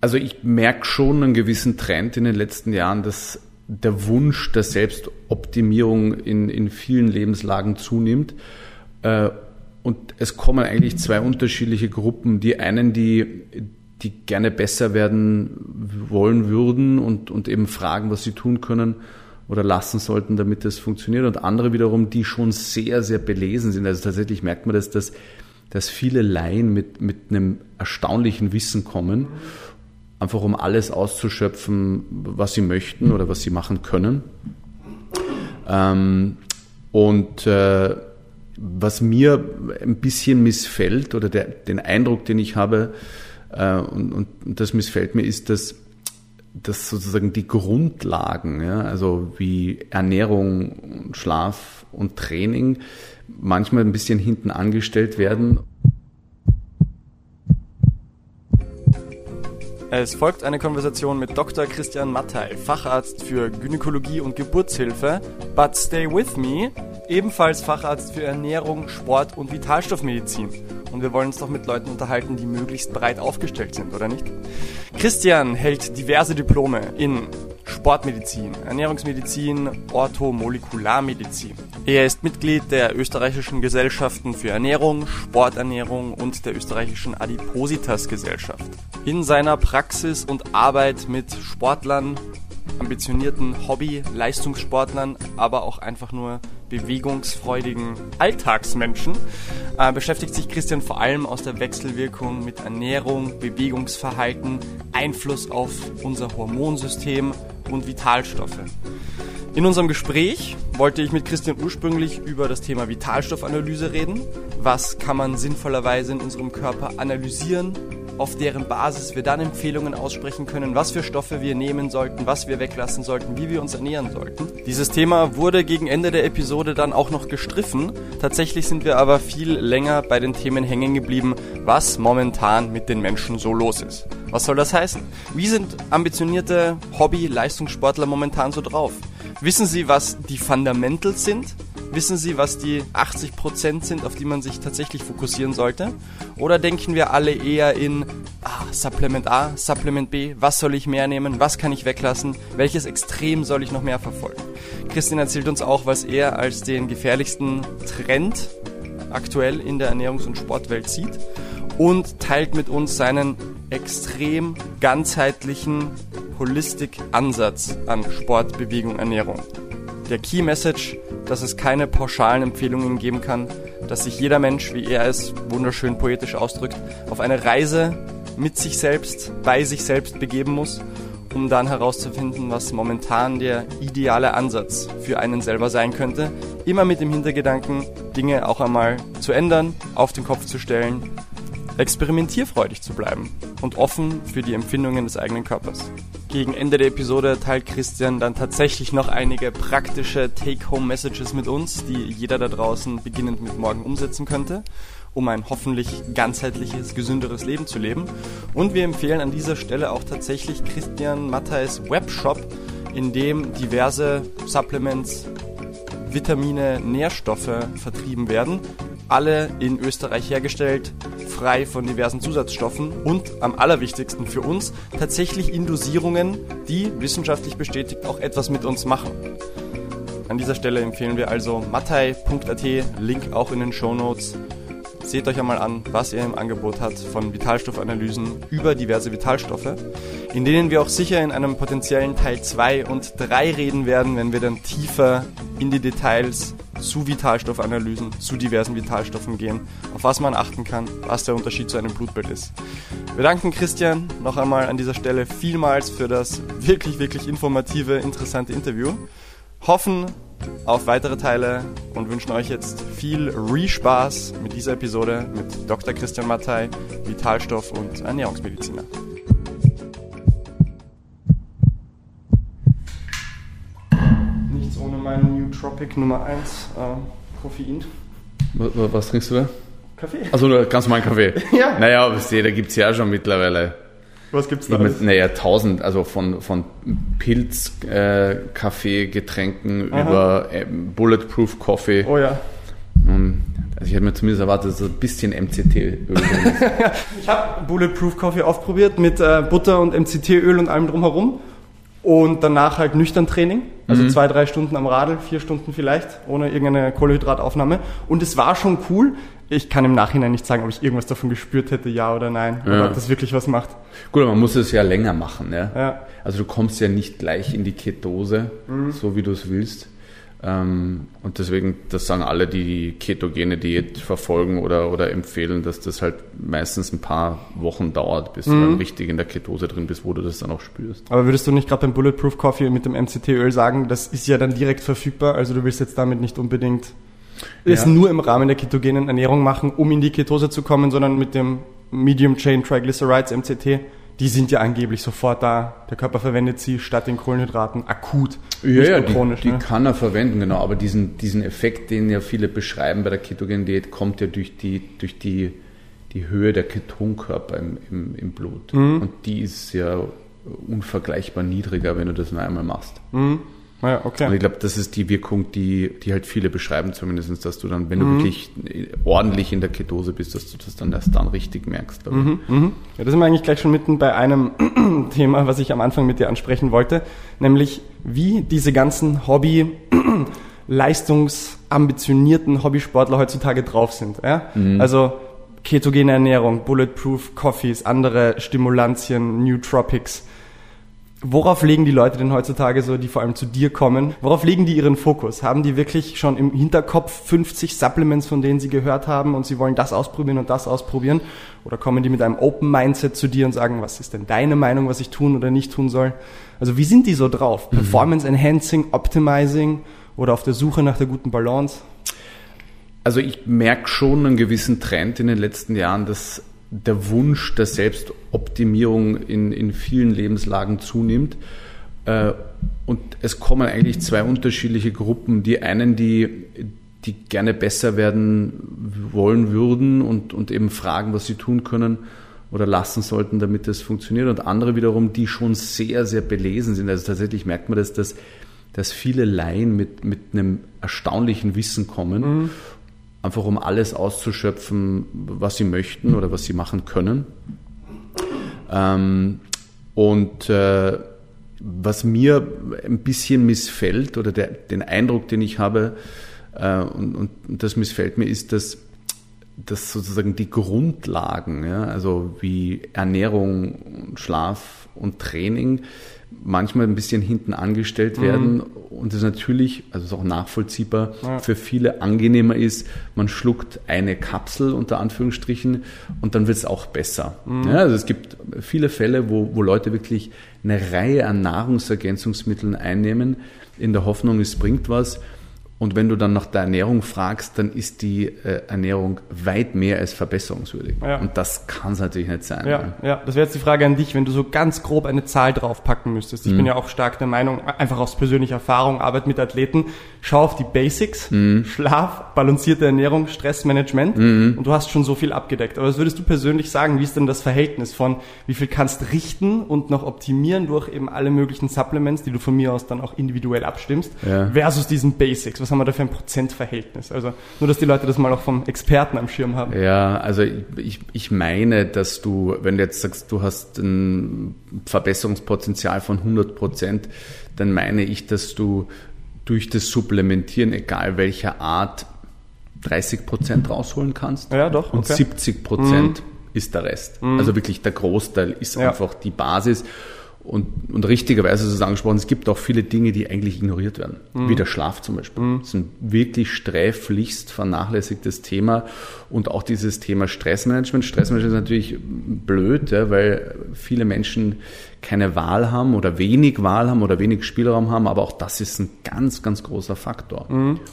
Also ich merke schon einen gewissen Trend in den letzten Jahren, dass der Wunsch der Selbstoptimierung in, in vielen Lebenslagen zunimmt. Äh, und es kommen eigentlich zwei unterschiedliche Gruppen. Die einen, die, die gerne besser werden wollen würden und, und eben fragen, was sie tun können oder lassen sollten, damit das funktioniert. Und andere wiederum, die schon sehr, sehr belesen sind. Also tatsächlich merkt man, dass, dass, dass viele Laien mit, mit einem erstaunlichen Wissen kommen, einfach um alles auszuschöpfen, was sie möchten oder was sie machen können. Ähm, und äh, was mir ein bisschen missfällt oder der, den Eindruck, den ich habe, äh, und, und das missfällt mir, ist, dass, dass sozusagen die Grundlagen, ja, also wie Ernährung, Schlaf und Training, manchmal ein bisschen hinten angestellt werden. Es folgt eine Konversation mit Dr. Christian Mattei, Facharzt für Gynäkologie und Geburtshilfe, but stay with me, ebenfalls Facharzt für Ernährung, Sport und Vitalstoffmedizin. Und wir wollen uns doch mit Leuten unterhalten, die möglichst breit aufgestellt sind, oder nicht? Christian hält diverse Diplome in Sportmedizin, Ernährungsmedizin, Orthomolekularmedizin. Er ist Mitglied der österreichischen Gesellschaften für Ernährung, Sporternährung und der österreichischen Adipositas Gesellschaft. In seiner Praxis und Arbeit mit Sportlern, ambitionierten Hobby-Leistungssportlern, aber auch einfach nur bewegungsfreudigen Alltagsmenschen äh, beschäftigt sich Christian vor allem aus der Wechselwirkung mit Ernährung, Bewegungsverhalten, Einfluss auf unser Hormonsystem und Vitalstoffe. In unserem Gespräch wollte ich mit Christian ursprünglich über das Thema Vitalstoffanalyse reden. Was kann man sinnvollerweise in unserem Körper analysieren auf deren Basis wir dann Empfehlungen aussprechen können, was für Stoffe wir nehmen sollten, was wir weglassen sollten, wie wir uns ernähren sollten. Dieses Thema wurde gegen Ende der Episode dann auch noch gestriffen. Tatsächlich sind wir aber viel länger bei den Themen hängen geblieben, was momentan mit den Menschen so los ist. Was soll das heißen? Wie sind ambitionierte Hobby-Leistungssportler momentan so drauf? Wissen sie, was die Fundamentals sind? Wissen Sie, was die 80% sind, auf die man sich tatsächlich fokussieren sollte? Oder denken wir alle eher in ah, Supplement A, Supplement B, was soll ich mehr nehmen, was kann ich weglassen, welches Extrem soll ich noch mehr verfolgen? Christian erzählt uns auch, was er als den gefährlichsten Trend aktuell in der Ernährungs- und Sportwelt sieht und teilt mit uns seinen extrem ganzheitlichen Holistic-Ansatz an Sport, Bewegung, Ernährung. Der Key Message dass es keine pauschalen Empfehlungen geben kann, dass sich jeder Mensch, wie er es wunderschön poetisch ausdrückt, auf eine Reise mit sich selbst, bei sich selbst begeben muss, um dann herauszufinden, was momentan der ideale Ansatz für einen selber sein könnte. Immer mit dem Hintergedanken, Dinge auch einmal zu ändern, auf den Kopf zu stellen, experimentierfreudig zu bleiben und offen für die Empfindungen des eigenen Körpers. Gegen Ende der Episode teilt Christian dann tatsächlich noch einige praktische Take-Home-Messages mit uns, die jeder da draußen beginnend mit morgen umsetzen könnte, um ein hoffentlich ganzheitliches, gesünderes Leben zu leben. Und wir empfehlen an dieser Stelle auch tatsächlich Christian Matthais Webshop, in dem diverse Supplements, Vitamine, Nährstoffe vertrieben werden. Alle in Österreich hergestellt, frei von diversen Zusatzstoffen und am allerwichtigsten für uns tatsächlich in Dosierungen, die wissenschaftlich bestätigt auch etwas mit uns machen. An dieser Stelle empfehlen wir also mattei.at, Link auch in den Show Notes. Seht euch einmal an, was er im Angebot hat von Vitalstoffanalysen über diverse Vitalstoffe, in denen wir auch sicher in einem potenziellen Teil 2 und 3 reden werden, wenn wir dann tiefer in die Details zu Vitalstoffanalysen, zu diversen Vitalstoffen gehen, auf was man achten kann, was der Unterschied zu einem Blutbild ist. Wir danken Christian noch einmal an dieser Stelle vielmals für das wirklich, wirklich informative, interessante Interview. Hoffen auf weitere Teile und wünschen euch jetzt viel Re-Spaß mit dieser Episode mit Dr. Christian Mattei, Vitalstoff- und Ernährungsmediziner. mein Nootropic Nummer 1, äh, Koffein. Was, was, trinkst du da? Kaffee. Also ganz normalen Kaffee? ja. Naja, aber da gibt es ja schon mittlerweile. Was gibt's da? Mit, naja, tausend, also von, von Pilz, äh, Kaffee, Getränken Aha. über äh, Bulletproof Coffee. Oh ja. Und Also ich hätte mir zumindest erwartet, dass es ein bisschen MCT-Öl drin ist. Ich habe Bulletproof Coffee ausprobiert mit äh, Butter und MCT-Öl und allem drumherum. Und danach halt nüchtern Training. Also Mhm. zwei, drei Stunden am Radl, vier Stunden vielleicht, ohne irgendeine Kohlenhydrataufnahme. Und es war schon cool. Ich kann im Nachhinein nicht sagen, ob ich irgendwas davon gespürt hätte, ja oder nein. Oder Ja. ob das wirklich was macht. Gut, aber man muss es ja länger machen. Ja? Ja. Also du kommst ja nicht gleich in die Ketose, Mhm. so wie du es willst. Ähm, und deswegen, das sagen alle, die ketogene Diät verfolgen oder, oder empfehlen, dass das halt meistens ein paar Wochen dauert, bis Mhm. du dann richtig in der Ketose drin bist, wo du das dann auch spürst. Aber würdest du nicht gerade beim Bulletproof Coffee mit dem MCT-Öl sagen, das ist ja dann direkt verfügbar, also du willst jetzt damit nicht unbedingt es Ja. nur im Rahmen der ketogenen Ernährung machen, um in die Ketose zu kommen, sondern mit dem Medium Chain Triglycerides MCT, die sind ja angeblich sofort da. Der Körper verwendet sie statt den Kohlenhydraten akut, Ja, nicht ja, die, chronisch. die ne? kann er verwenden, genau. Aber diesen, diesen Effekt, den ja viele beschreiben bei der ketogenen Diät, kommt ja durch die, durch die, die Höhe der Ketonkörper im, im, im Blut. Mhm. Und die ist ja unvergleichbar niedriger, wenn du das nur einmal machst. Mhm. Und okay. ich glaube, das ist die Wirkung, die, die halt viele beschreiben, zumindest, dass du dann, wenn du Mhm. wirklich ordentlich in der Ketose bist, dass du das dann erst dann richtig merkst. ich. Mhm. Ja, da sind wir eigentlich gleich schon mitten bei einem Thema, was ich am Anfang mit dir ansprechen wollte, nämlich wie diese ganzen Hobby, leistungsambitionierten Hobbysportler heutzutage drauf sind. Ja? Also ketogene Ernährung, Bulletproof Coffees, andere Stimulantien, Nootropics. Worauf legen die Leute denn heutzutage so, die vor allem zu dir kommen? Worauf legen die ihren Fokus? Haben die wirklich schon im Hinterkopf 50 Supplements, von denen sie gehört haben und sie wollen das ausprobieren und das ausprobieren? Oder kommen die mit einem Open Mindset zu dir und sagen, was ist denn deine Meinung, was ich tun oder nicht tun soll? Also wie sind die so drauf? Performance Enhancing, Optimizing oder auf der Suche nach der guten Balance? Also ich merke schon einen gewissen Trend in den letzten Jahren, dass der Wunsch der Selbstoptimierung in, in vielen Lebenslagen zunimmt. Äh, Und es kommen eigentlich zwei unterschiedliche Gruppen. Die einen, die, die gerne besser werden wollen würden und, und eben fragen, was sie tun können oder lassen sollten, damit das funktioniert. Und andere wiederum, die schon sehr, sehr belesen sind. Also tatsächlich merkt man das, dass, dass viele Laien mit, mit einem erstaunlichen Wissen kommen einfach um alles auszuschöpfen, was sie möchten oder was sie machen können. Ähm, und äh, was mir ein bisschen missfällt oder der, den Eindruck, den ich habe, äh, und, und das missfällt mir, ist, dass, dass sozusagen die Grundlagen, ja, also wie Ernährung, und Schlaf und Training, manchmal ein bisschen hinten angestellt werden und es natürlich, also ist auch nachvollziehbar, für viele angenehmer ist, man schluckt eine Kapsel unter Anführungsstrichen und dann wird es auch besser. Ja, also es gibt viele Fälle, wo, wo Leute wirklich eine Reihe an Nahrungsergänzungsmitteln einnehmen, in der Hoffnung, es bringt was. Und wenn du dann nach der Ernährung fragst, dann ist die äh, Ernährung weit mehr als verbesserungswürdig. Ja. Und das kann es natürlich nicht sein. Ja, ja, das wäre jetzt die Frage an dich, wenn du so ganz grob eine Zahl draufpacken müsstest. Ich bin ja auch stark der Meinung, einfach aus persönlicher Erfahrung, Arbeit mit Athleten, schau auf die Basics, Schlaf, balancierte Ernährung, Stressmanagement und du hast schon so viel abgedeckt. Aber was würdest du persönlich sagen, wie ist denn das Verhältnis von, wie viel kannst richten und noch optimieren durch eben alle möglichen Supplements, die du von mir aus dann auch individuell abstimmst, Ja. versus diesen Basics? Was haben wir da für ein Prozentverhältnis? Also nur, dass die Leute das mal auch vom Experten am Schirm haben. Ja, also ich, ich meine, dass du, wenn du jetzt sagst, du hast ein Verbesserungspotenzial von 100 Prozent, dann meine ich, dass du durch das Supplementieren, egal welcher Art, 30 Prozent rausholen kannst. Ja, doch, Und okay. Mhm. 70 Prozent ist der Rest. Also wirklich der Großteil ist Ja. einfach die Basis. Und, und richtigerweise ist es angesprochen, es gibt auch viele Dinge, die eigentlich ignoriert werden. Mhm. Wie der Schlaf zum Beispiel. Das ist ein wirklich sträflichst vernachlässigtes Thema. Und auch dieses Thema Stressmanagement. Stressmanagement ist natürlich blöd, ja, weil viele Menschen keine Wahl haben oder wenig Wahl haben oder wenig Spielraum haben. Aber auch das ist ein ganz, ganz großer Faktor.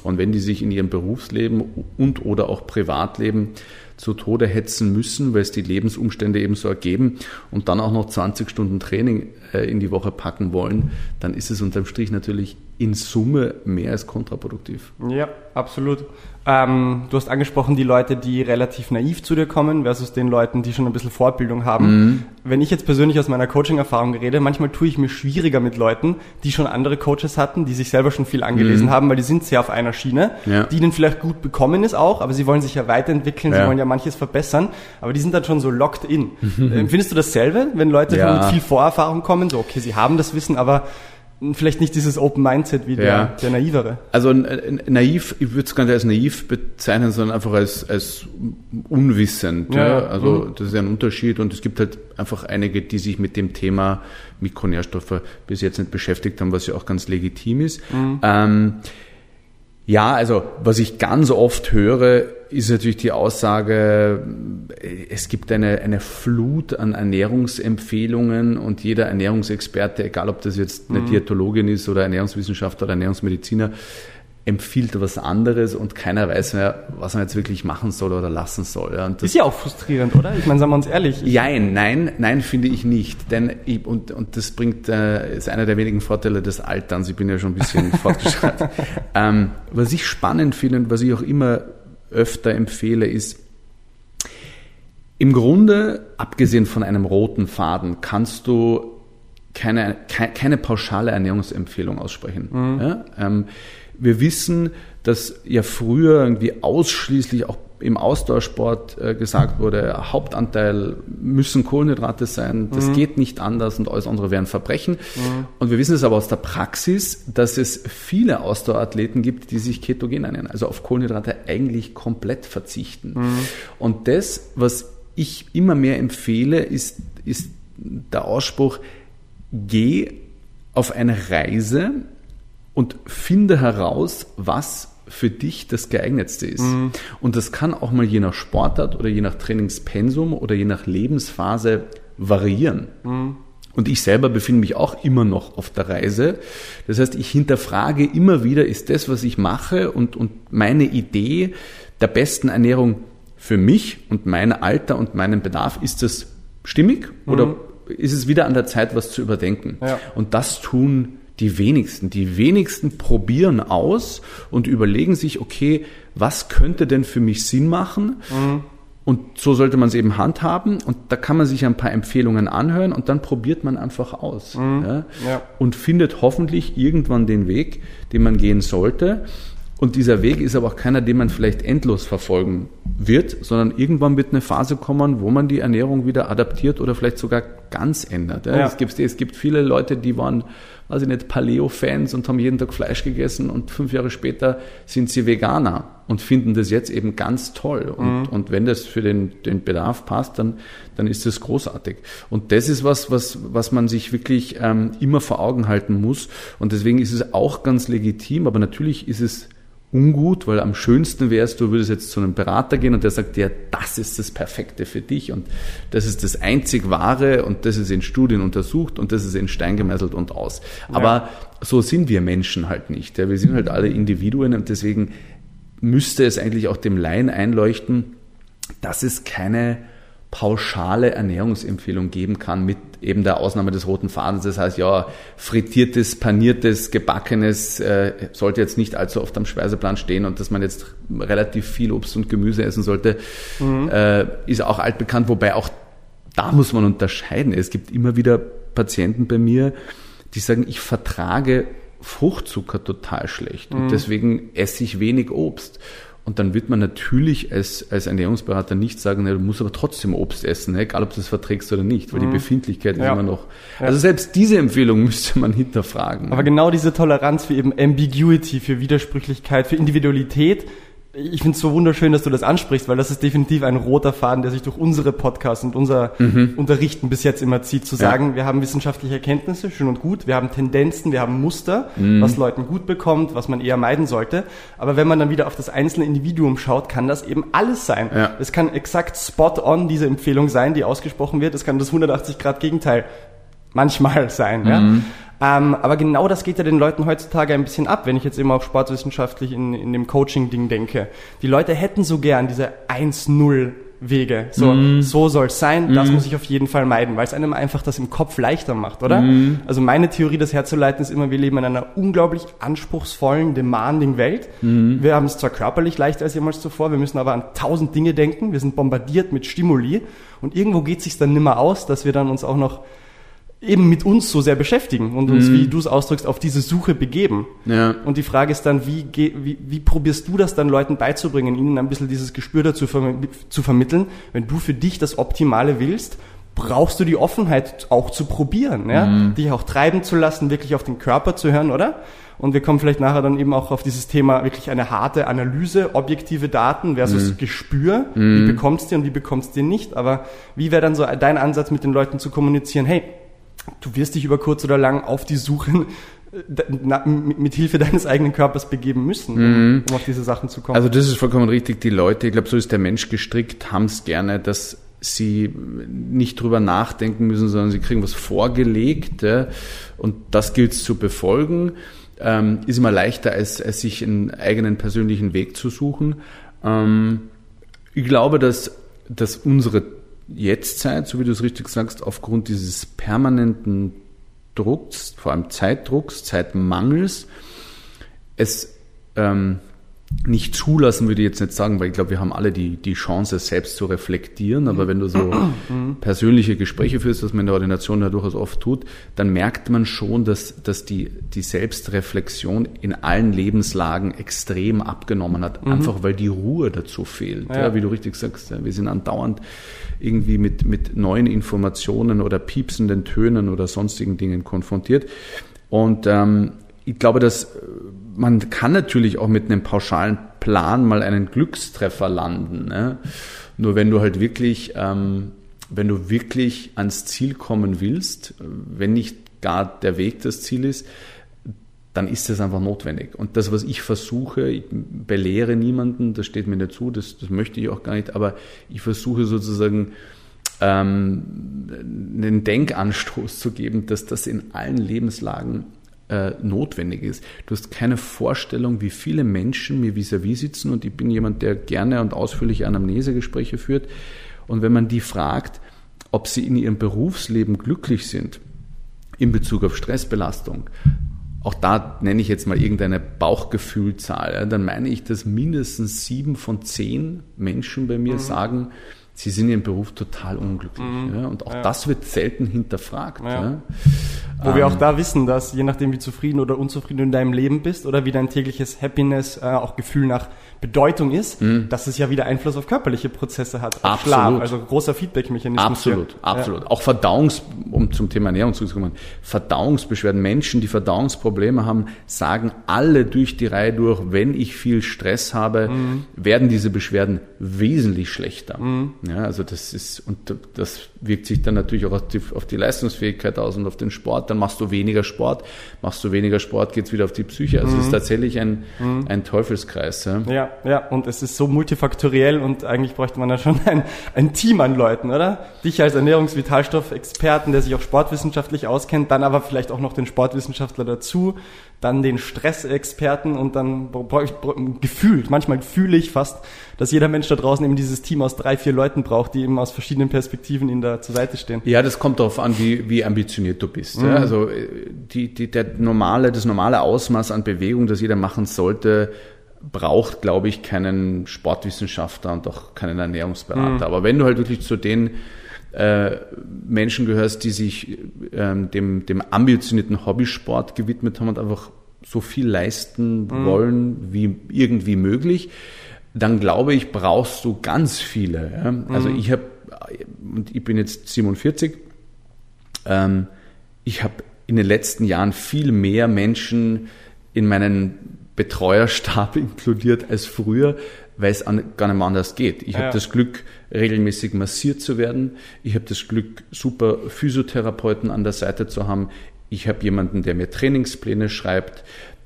Und wenn die sich in ihrem Berufsleben und oder auch Privatleben zu Tode hetzen müssen, weil es die Lebensumstände eben so ergeben und dann auch noch 20 Stunden Training in die Woche packen wollen, dann ist es unterm Strich natürlich in Summe mehr als kontraproduktiv. Ja, absolut. Ähm, du hast angesprochen, die Leute, die relativ naiv zu dir kommen, versus den Leuten, die schon ein bisschen Fortbildung haben. Mhm. Wenn ich jetzt persönlich aus meiner Coaching-Erfahrung rede, manchmal tue ich mir schwieriger mit Leuten, die schon andere Coaches hatten, die sich selber schon viel angelesen mhm. haben, weil die sind sehr auf einer Schiene, ja. die ihnen vielleicht gut bekommen ist auch, aber sie wollen sich ja weiterentwickeln, ja. sie wollen ja manches verbessern, aber die sind dann schon so locked in. Mhm. Findest du dasselbe, wenn Leute ja. mit viel Vorerfahrung kommen, so okay, sie haben das Wissen, aber vielleicht nicht dieses Open Mindset wie der, ja. der naivere. Also naiv, ich würde es gar nicht als naiv bezeichnen, sondern einfach als, als unwissend. Ja. ja. Also mhm. das ist ein Unterschied und es gibt halt einfach einige, die sich mit dem Thema Mikronährstoffe bis jetzt nicht beschäftigt haben, was ja auch ganz legitim ist. Mhm. Ähm, ja, also was ich ganz oft höre, ist natürlich die Aussage, es gibt eine, eine Flut an Ernährungsempfehlungen und jeder Ernährungsexperte, egal ob das jetzt eine mhm. Diätologin ist oder Ernährungswissenschaftler oder Ernährungsmediziner, empfiehlt was anderes und keiner weiß mehr, was man jetzt wirklich machen soll oder lassen soll. Ja, ist ja auch frustrierend, oder? Ich meine, sagen wir uns ehrlich. Nein, nein, nein, finde ich nicht. Denn ich, und, und das bringt, äh, ist einer der wenigen Vorteile des Alterns. Ich bin ja schon ein bisschen fortgeschritten. Ähm, was ich spannend finde und was ich auch immer öfter empfehle, ist, im Grunde, abgesehen von einem roten Faden, kannst du keine, keine, keine pauschale Ernährungsempfehlung aussprechen. Mhm. Ja? Ähm, wir wissen, dass ja früher irgendwie ausschließlich auch im Ausdauersport äh, gesagt wurde, Hauptanteil müssen Kohlenhydrate sein, das mhm. geht nicht anders und alles andere wären Verbrechen. Mhm. Und wir wissen es aber aus der Praxis, dass es viele Ausdauerathleten gibt, die sich ketogen ernähren, also auf Kohlenhydrate eigentlich komplett verzichten. Mhm. Und das, was ich immer mehr empfehle, ist, ist der Ausspruch, geh auf eine Reise, und finde heraus, was für dich das geeignetste ist. Mhm. Und das kann auch mal je nach Sportart oder je nach Trainingspensum oder je nach Lebensphase variieren. Mhm. Und ich selber befinde mich auch immer noch auf der Reise. Das heißt, ich hinterfrage immer wieder, ist das, was ich mache und, und meine Idee der besten Ernährung für mich und mein Alter und meinen Bedarf, ist das stimmig mhm. oder ist es wieder an der Zeit, was zu überdenken? Ja. Und das tun die wenigsten. Die wenigsten probieren aus und überlegen sich, okay, was könnte denn für mich Sinn machen? Mhm. Und so sollte man es eben handhaben. Und da kann man sich ein paar Empfehlungen anhören und dann probiert man einfach aus. Mhm. Ja? Ja. Und findet hoffentlich irgendwann den Weg, den man gehen sollte. Und dieser Weg ist aber auch keiner, den man vielleicht endlos verfolgen wird, sondern irgendwann wird eine Phase kommen, wo man die Ernährung wieder adaptiert oder vielleicht sogar ganz ändert. Ja? Es, gibt, es gibt viele Leute, die waren weiß ich nicht, Paleo-Fans und haben jeden Tag Fleisch gegessen und fünf Jahre später sind sie Veganer und finden das jetzt eben ganz toll. Und, mhm. und wenn das für den, den Bedarf passt, dann, dann ist das großartig. Und das ist was, was, was man sich wirklich ähm, immer vor Augen halten muss. Und deswegen ist es auch ganz legitim, aber natürlich ist es ungut, weil am schönsten wärst du, würdest jetzt zu einem Berater gehen und der sagt dir, das ist das Perfekte für dich und das ist das einzig Wahre und das ist in Studien untersucht und das ist in Stein gemeißelt und aus. Ja. Aber so sind wir Menschen halt nicht. Ja. Wir sind halt alle Individuen und deswegen müsste es eigentlich auch dem Laien einleuchten, dass es keine pauschale Ernährungsempfehlung geben kann mit eben der Ausnahme des roten Fadens. Das heißt, ja, frittiertes, paniertes, gebackenes äh, sollte jetzt nicht allzu oft am Speiseplan stehen und dass man jetzt relativ viel Obst und Gemüse essen sollte, mhm. äh, ist auch altbekannt, wobei auch da muss man unterscheiden. Es gibt immer wieder Patienten bei mir, die sagen, ich vertrage Fruchtzucker total schlecht mhm. und deswegen esse ich wenig Obst. Und dann wird man natürlich als, als Ernährungsberater nicht sagen, ne, du musst aber trotzdem Obst essen, ne, egal ob du es verträgst oder nicht, weil mhm. die Befindlichkeit ja. ist immer noch. Also selbst diese Empfehlung müsste man hinterfragen. Aber genau diese Toleranz für eben Ambiguity, für Widersprüchlichkeit, für Individualität, ich finde es so wunderschön, dass du das ansprichst, weil das ist definitiv ein roter Faden, der sich durch unsere Podcasts und unser mhm. Unterrichten bis jetzt immer zieht, zu sagen, ja. wir haben wissenschaftliche Erkenntnisse, schön und gut, wir haben Tendenzen, wir haben Muster, mhm. was Leuten gut bekommt, was man eher meiden sollte. Aber wenn man dann wieder auf das einzelne Individuum schaut, kann das eben alles sein. Es kann exakt spot on diese Empfehlung sein, die ausgesprochen wird. Es kann das 180 Grad Gegenteil manchmal sein. Mhm. Ja? Ähm, aber genau das geht ja den Leuten heutzutage ein bisschen ab, wenn ich jetzt immer auf sportwissenschaftlich in, in dem Coaching-Ding denke. Die Leute hätten so gern diese 1-0 Wege. So, mm. so soll es sein, das mm. muss ich auf jeden Fall meiden, weil es einem einfach das im Kopf leichter macht, oder? Mm. Also meine Theorie, das herzuleiten, ist immer, wir leben in einer unglaublich anspruchsvollen, demanding Welt. Mm. Wir haben es zwar körperlich leichter als jemals zuvor, wir müssen aber an tausend Dinge denken, wir sind bombardiert mit Stimuli und irgendwo geht es sich dann nimmer aus, dass wir dann uns auch noch eben mit uns so sehr beschäftigen und uns, mhm. wie du es ausdrückst, auf diese Suche begeben. Ja. Und die Frage ist dann, wie, wie, wie probierst du das dann Leuten beizubringen, ihnen ein bisschen dieses Gespür dazu zu vermitteln, wenn du für dich das Optimale willst, brauchst du die Offenheit auch zu probieren, ja? Mhm. dich auch treiben zu lassen, wirklich auf den Körper zu hören, oder? Und wir kommen vielleicht nachher dann eben auch auf dieses Thema wirklich eine harte Analyse, objektive Daten versus mhm. Gespür. Mhm. Wie bekommst du und wie bekommst du nicht? Aber wie wäre dann so dein Ansatz mit den Leuten zu kommunizieren? Hey, du wirst dich über kurz oder lang auf die Suche äh, mit Hilfe deines eigenen Körpers begeben müssen, mhm. um auf diese Sachen zu kommen. Also das ist vollkommen richtig. Die Leute, ich glaube, so ist der Mensch gestrickt, haben es gerne, dass sie nicht drüber nachdenken müssen, sondern sie kriegen was vorgelegt ja, und das gilt es zu befolgen. Ähm, ist immer leichter, als, als sich einen eigenen persönlichen Weg zu suchen. Ähm, ich glaube, dass, dass unsere Jetztzeit, so wie du es richtig sagst, aufgrund dieses permanenten Drucks, vor allem Zeitdrucks, Zeitmangels, es ähm, nicht zulassen, würde ich jetzt nicht sagen, weil ich glaube, wir haben alle die, die Chance, selbst zu reflektieren. Aber wenn du so persönliche Gespräche führst, was man in der Ordination ja durchaus oft tut, dann merkt man schon, dass, dass die, die Selbstreflexion in allen Lebenslagen extrem abgenommen hat. Mhm. Einfach weil die Ruhe dazu fehlt. Ja. Ja, wie du richtig sagst, wir sind andauernd irgendwie mit, mit neuen Informationen oder piepsenden Tönen oder sonstigen Dingen konfrontiert. Und ähm, ich glaube, dass man kann natürlich auch mit einem pauschalen Plan mal einen Glückstreffer landen. Ne? Nur wenn du halt wirklich, ähm, wenn du wirklich ans Ziel kommen willst, wenn nicht gar der Weg das Ziel ist, dann ist das einfach notwendig. Und das, was ich versuche, ich belehre niemanden, das steht mir nicht zu, das, das möchte ich auch gar nicht, aber ich versuche sozusagen ähm, einen Denkanstoß zu geben, dass das in allen Lebenslagen äh, notwendig ist. Du hast keine Vorstellung, wie viele Menschen mir vis-à-vis -vis sitzen und ich bin jemand, der gerne und ausführliche Anamnesegespräche führt. Und wenn man die fragt, ob sie in ihrem Berufsleben glücklich sind, in Bezug auf Stressbelastung, auch da nenne ich jetzt mal irgendeine Bauchgefühlzahl, dann meine ich, dass mindestens sieben von zehn Menschen bei mir mhm. sagen, sie sind in ihrem Beruf total unglücklich. Mhm. Ja, und auch ja. das wird selten hinterfragt. Ja. Wo ähm, wir auch da wissen, dass je nachdem, wie zufrieden oder unzufrieden du in deinem Leben bist oder wie dein tägliches Happiness, äh, auch Gefühl nach Bedeutung ist, mhm. dass es ja wieder Einfluss auf körperliche Prozesse hat. Auf absolut. Schlaf, also großer Feedback-Mechanismus. Absolut, hier. absolut. Ja. Auch Verdauungs, um zum Thema Ernährung zurückzukommen, Verdauungsbeschwerden. Menschen, die Verdauungsprobleme haben, sagen alle durch die Reihe durch, wenn ich viel Stress habe, mhm. werden diese Beschwerden wesentlich schlechter. Mhm. Ja, also das ist, und das wirkt sich dann natürlich auch auf die, auf die Leistungsfähigkeit aus und auf den Sport. Dann machst du weniger Sport, machst du weniger Sport, geht's wieder auf die Psyche. Also es ist mhm. tatsächlich ein, mhm. ein Teufelskreis. Ja. ja, ja, und es ist so multifaktoriell und eigentlich bräuchte man da schon ein, ein Team an Leuten, oder? Dich als Ernährungs-Vitalstoff-Experten, der sich auch sportwissenschaftlich auskennt, dann aber vielleicht auch noch den Sportwissenschaftler dazu, dann den Stressexperten und dann gefühlt, manchmal fühle ich fast, dass jeder Mensch da draußen eben dieses Team aus drei, vier Leuten braucht, die eben aus verschiedenen Perspektiven ihnen da zur Seite stehen. Ja, das kommt darauf an, wie, wie ambitioniert du bist. Mhm. Ja? Also äh, die, die, der normale, das normale Ausmaß an Bewegung, das jeder machen sollte, braucht, glaube ich, keinen Sportwissenschaftler und auch keinen Ernährungsberater. Mhm. Aber wenn du halt wirklich zu den äh, Menschen gehörst, die sich ähm, dem, dem ambitionierten Hobbysport gewidmet haben und einfach so viel leisten mhm. wollen wie irgendwie möglich, dann glaube ich, brauchst du ganz viele. Ja? Also mhm. ich habe, und ich bin jetzt 47, ähm, ich habe in den letzten Jahren viel mehr Menschen in meinen Betreuerstab inkludiert als früher, weil es an, gar nicht mehr anders geht. Ich ja. habe das Glück, regelmäßig massiert zu werden. Ich habe das Glück, super Physiotherapeuten an der Seite zu haben. Ich habe jemanden, der mir Trainingspläne schreibt.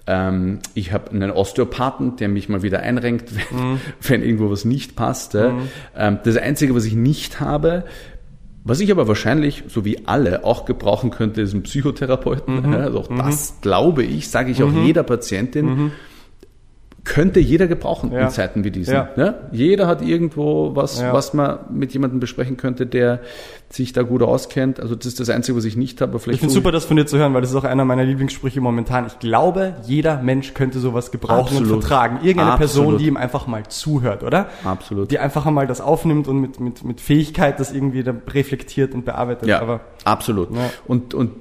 Ähm, ich habe einen Osteopathen, der mich mal wieder einrenkt, wenn, mhm. wenn irgendwo was nicht passt. Mhm. Ähm, das Einzige, was ich nicht habe, was ich aber wahrscheinlich, so wie alle, auch gebrauchen könnte, ist ein Psychotherapeuten. Mhm. Also auch mhm. das glaube ich, sage ich auch mhm. jeder Patientin. Könnte jeder gebrauchen Ja. in Zeiten wie diesen. Ja. Ne? Jeder hat irgendwo was, Ja. was man mit jemandem besprechen könnte, der sich da gut auskennt. Also das ist das Einzige, was ich nicht habe. Vielleicht Ich finde super, das von dir zu hören, weil das ist auch einer meiner Lieblingssprüche momentan. Ich glaube, jeder Mensch könnte sowas gebrauchen und Absolut. vertragen. Irgendeine Person, Absolut. die ihm einfach mal zuhört, oder? Absolut. Die einfach einmal das aufnimmt und mit, mit, mit Fähigkeit das irgendwie dann reflektiert und bearbeitet. Ja, Aber absolut. Ja. Und, und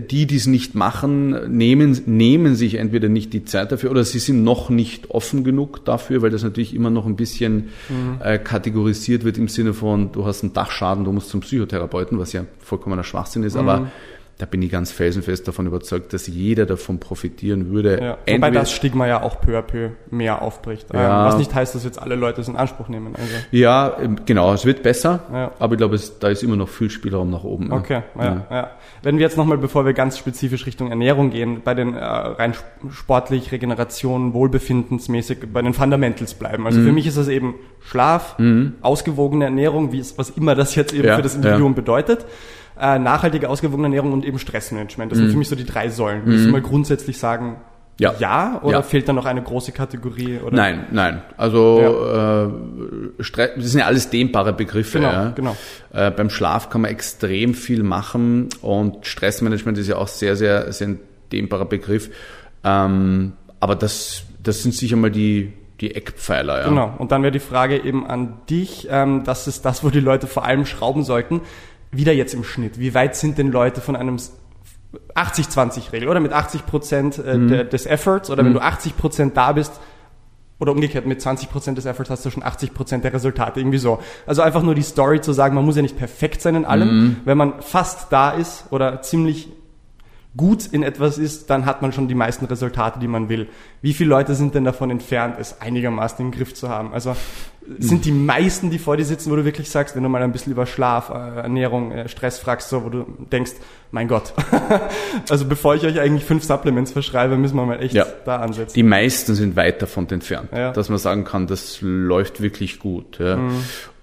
die, die es nicht machen, nehmen, nehmen sich entweder nicht die Zeit dafür oder sie sind noch nicht offen genug dafür, weil das natürlich immer noch ein bisschen Mhm. äh, kategorisiert wird im Sinne von, du hast einen Dachschaden, du musst zum Psychotherapeuten, was ja vollkommener Schwachsinn ist, Mhm. aber da bin ich ganz felsenfest davon überzeugt, dass jeder davon profitieren würde. ja. Wobei Entweder- das Stigma ja auch peu à peu mehr aufbricht. Ja. Ähm, Was nicht heißt, dass jetzt alle Leute es in Anspruch nehmen. Also. ja, ähm, genau, es wird besser, Ja. aber ich glaube, es, da ist immer noch viel Spielraum nach oben. ne? Okay, ja, ja. Wenn wir jetzt nochmal, bevor wir ganz spezifisch Richtung Ernährung gehen, bei den äh, rein sp- sportlich, Regeneration, Wohlbefindensmäßig, bei den Fundamentals bleiben. Mhm. Also für mich ist das eben Schlaf, ausgewogene Ernährung, wie es, was immer das jetzt eben Ja, für das Individuum bedeutet, äh, nachhaltige, ausgewogene Ernährung und eben Stressmanagement. Das sind für mich so die drei Säulen. Würdest du mal grundsätzlich sagen, Mhm. Ja. ja oder Ja. fehlt da noch eine große Kategorie? Oder? Nein, nein. Also äh, Stress, das sind ja alles dehnbare Begriffe. Genau, ja. genau. Äh, beim Schlaf kann man extrem viel machen und Stressmanagement ist ja auch sehr, sehr, sehr ein dehnbarer Begriff. Ähm, aber das, das sind sicher mal die, die Eckpfeiler. Ja. Genau. Und dann wäre die Frage eben an dich, ähm, das ist das, wo die Leute vor allem schrauben sollten. Wieder jetzt im Schnitt. Wie weit sind denn Leute von einem 80-20-Regel oder mit 80 Prozent äh, Mhm. des Efforts oder wenn du 80 Prozent da bist oder umgekehrt mit 20 Prozent des Efforts hast du schon 80 Prozent der Resultate irgendwie so. Also einfach nur die Story zu sagen, man muss ja nicht perfekt sein in allem. Mhm. Wenn man fast da ist oder ziemlich gut in etwas ist, dann hat man schon die meisten Resultate, die man will. Wie viele Leute sind denn davon entfernt, es einigermaßen im Griff zu haben? Also sind die meisten, die vor dir sitzen, wo du wirklich sagst, wenn du mal ein bisschen über Schlaf, äh, Ernährung, äh, Stress fragst, so, wo du denkst, mein Gott. also bevor ich euch eigentlich fünf Supplements verschreibe, müssen wir mal echt Ja. da ansetzen. Die meisten sind weit davon entfernt, Ja. dass man sagen kann, das läuft wirklich gut. Ja. Mhm.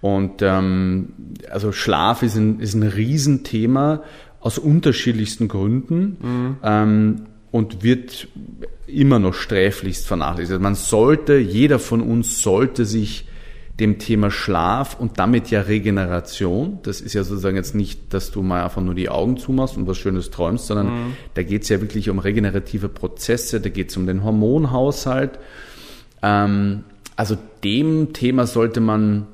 Und ähm, also Schlaf ist ein, ist ein Riesenthema aus unterschiedlichsten Gründen Mhm. ähm, und wird immer noch sträflichst vernachlässigt. Also man sollte, jeder von uns sollte sich dem Thema Schlaf und damit ja Regeneration, das ist ja sozusagen jetzt nicht, dass du mal einfach nur die Augen zumachst und was Schönes träumst, sondern da geht es ja wirklich um regenerative Prozesse, da geht es um den Hormonhaushalt. Ähm, also dem Thema sollte man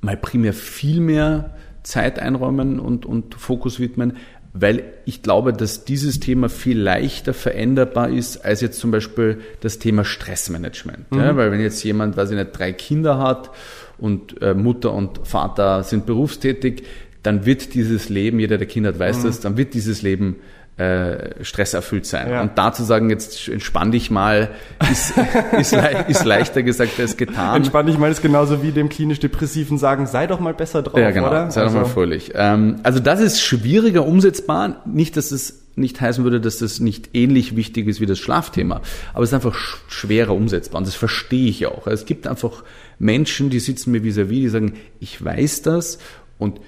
mal primär viel mehr Zeit einräumen und, und Fokus widmen, weil ich glaube, dass dieses Thema viel leichter veränderbar ist als jetzt zum Beispiel das Thema Stressmanagement. Ja, weil wenn jetzt jemand, weiß ich nicht, drei Kinder hat und äh, Mutter und Vater sind berufstätig, dann wird dieses Leben, jeder der Kinder hat, weiß das, dann wird dieses Leben äh, stresserfüllt sein. Ja. Und da zu sagen, jetzt entspann dich mal, ist, ist, le ist leichter gesagt als getan. Entspann dich mal, ist genauso wie dem klinisch Depressiven sagen, sei doch mal besser drauf, Ja, genau. oder? Sei doch mal fröhlich. Ähm, also das ist schwieriger umsetzbar. Nicht, dass es nicht heißen würde, dass das nicht ähnlich wichtig ist wie das Schlafthema. Aber es ist einfach sch schwerer umsetzbar. Und das verstehe ich auch. Es gibt einfach Menschen, die sitzen mir vis-à-vis, die sagen, ich weiß das und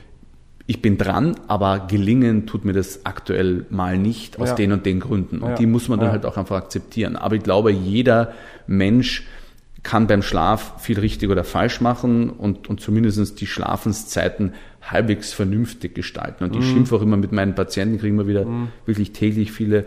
ich bin dran, aber gelingen tut mir das aktuell mal nicht aus Ja. den und den Gründen. Und Ja. die muss man dann Ja. halt auch einfach akzeptieren. Aber ich glaube, jeder Mensch kann beim Schlaf viel richtig oder falsch machen und, und zumindest die Schlafenszeiten halbwegs vernünftig gestalten. Mhm. Und ich schimpfe auch immer mit meinen Patienten, kriegen wir wieder wirklich täglich viele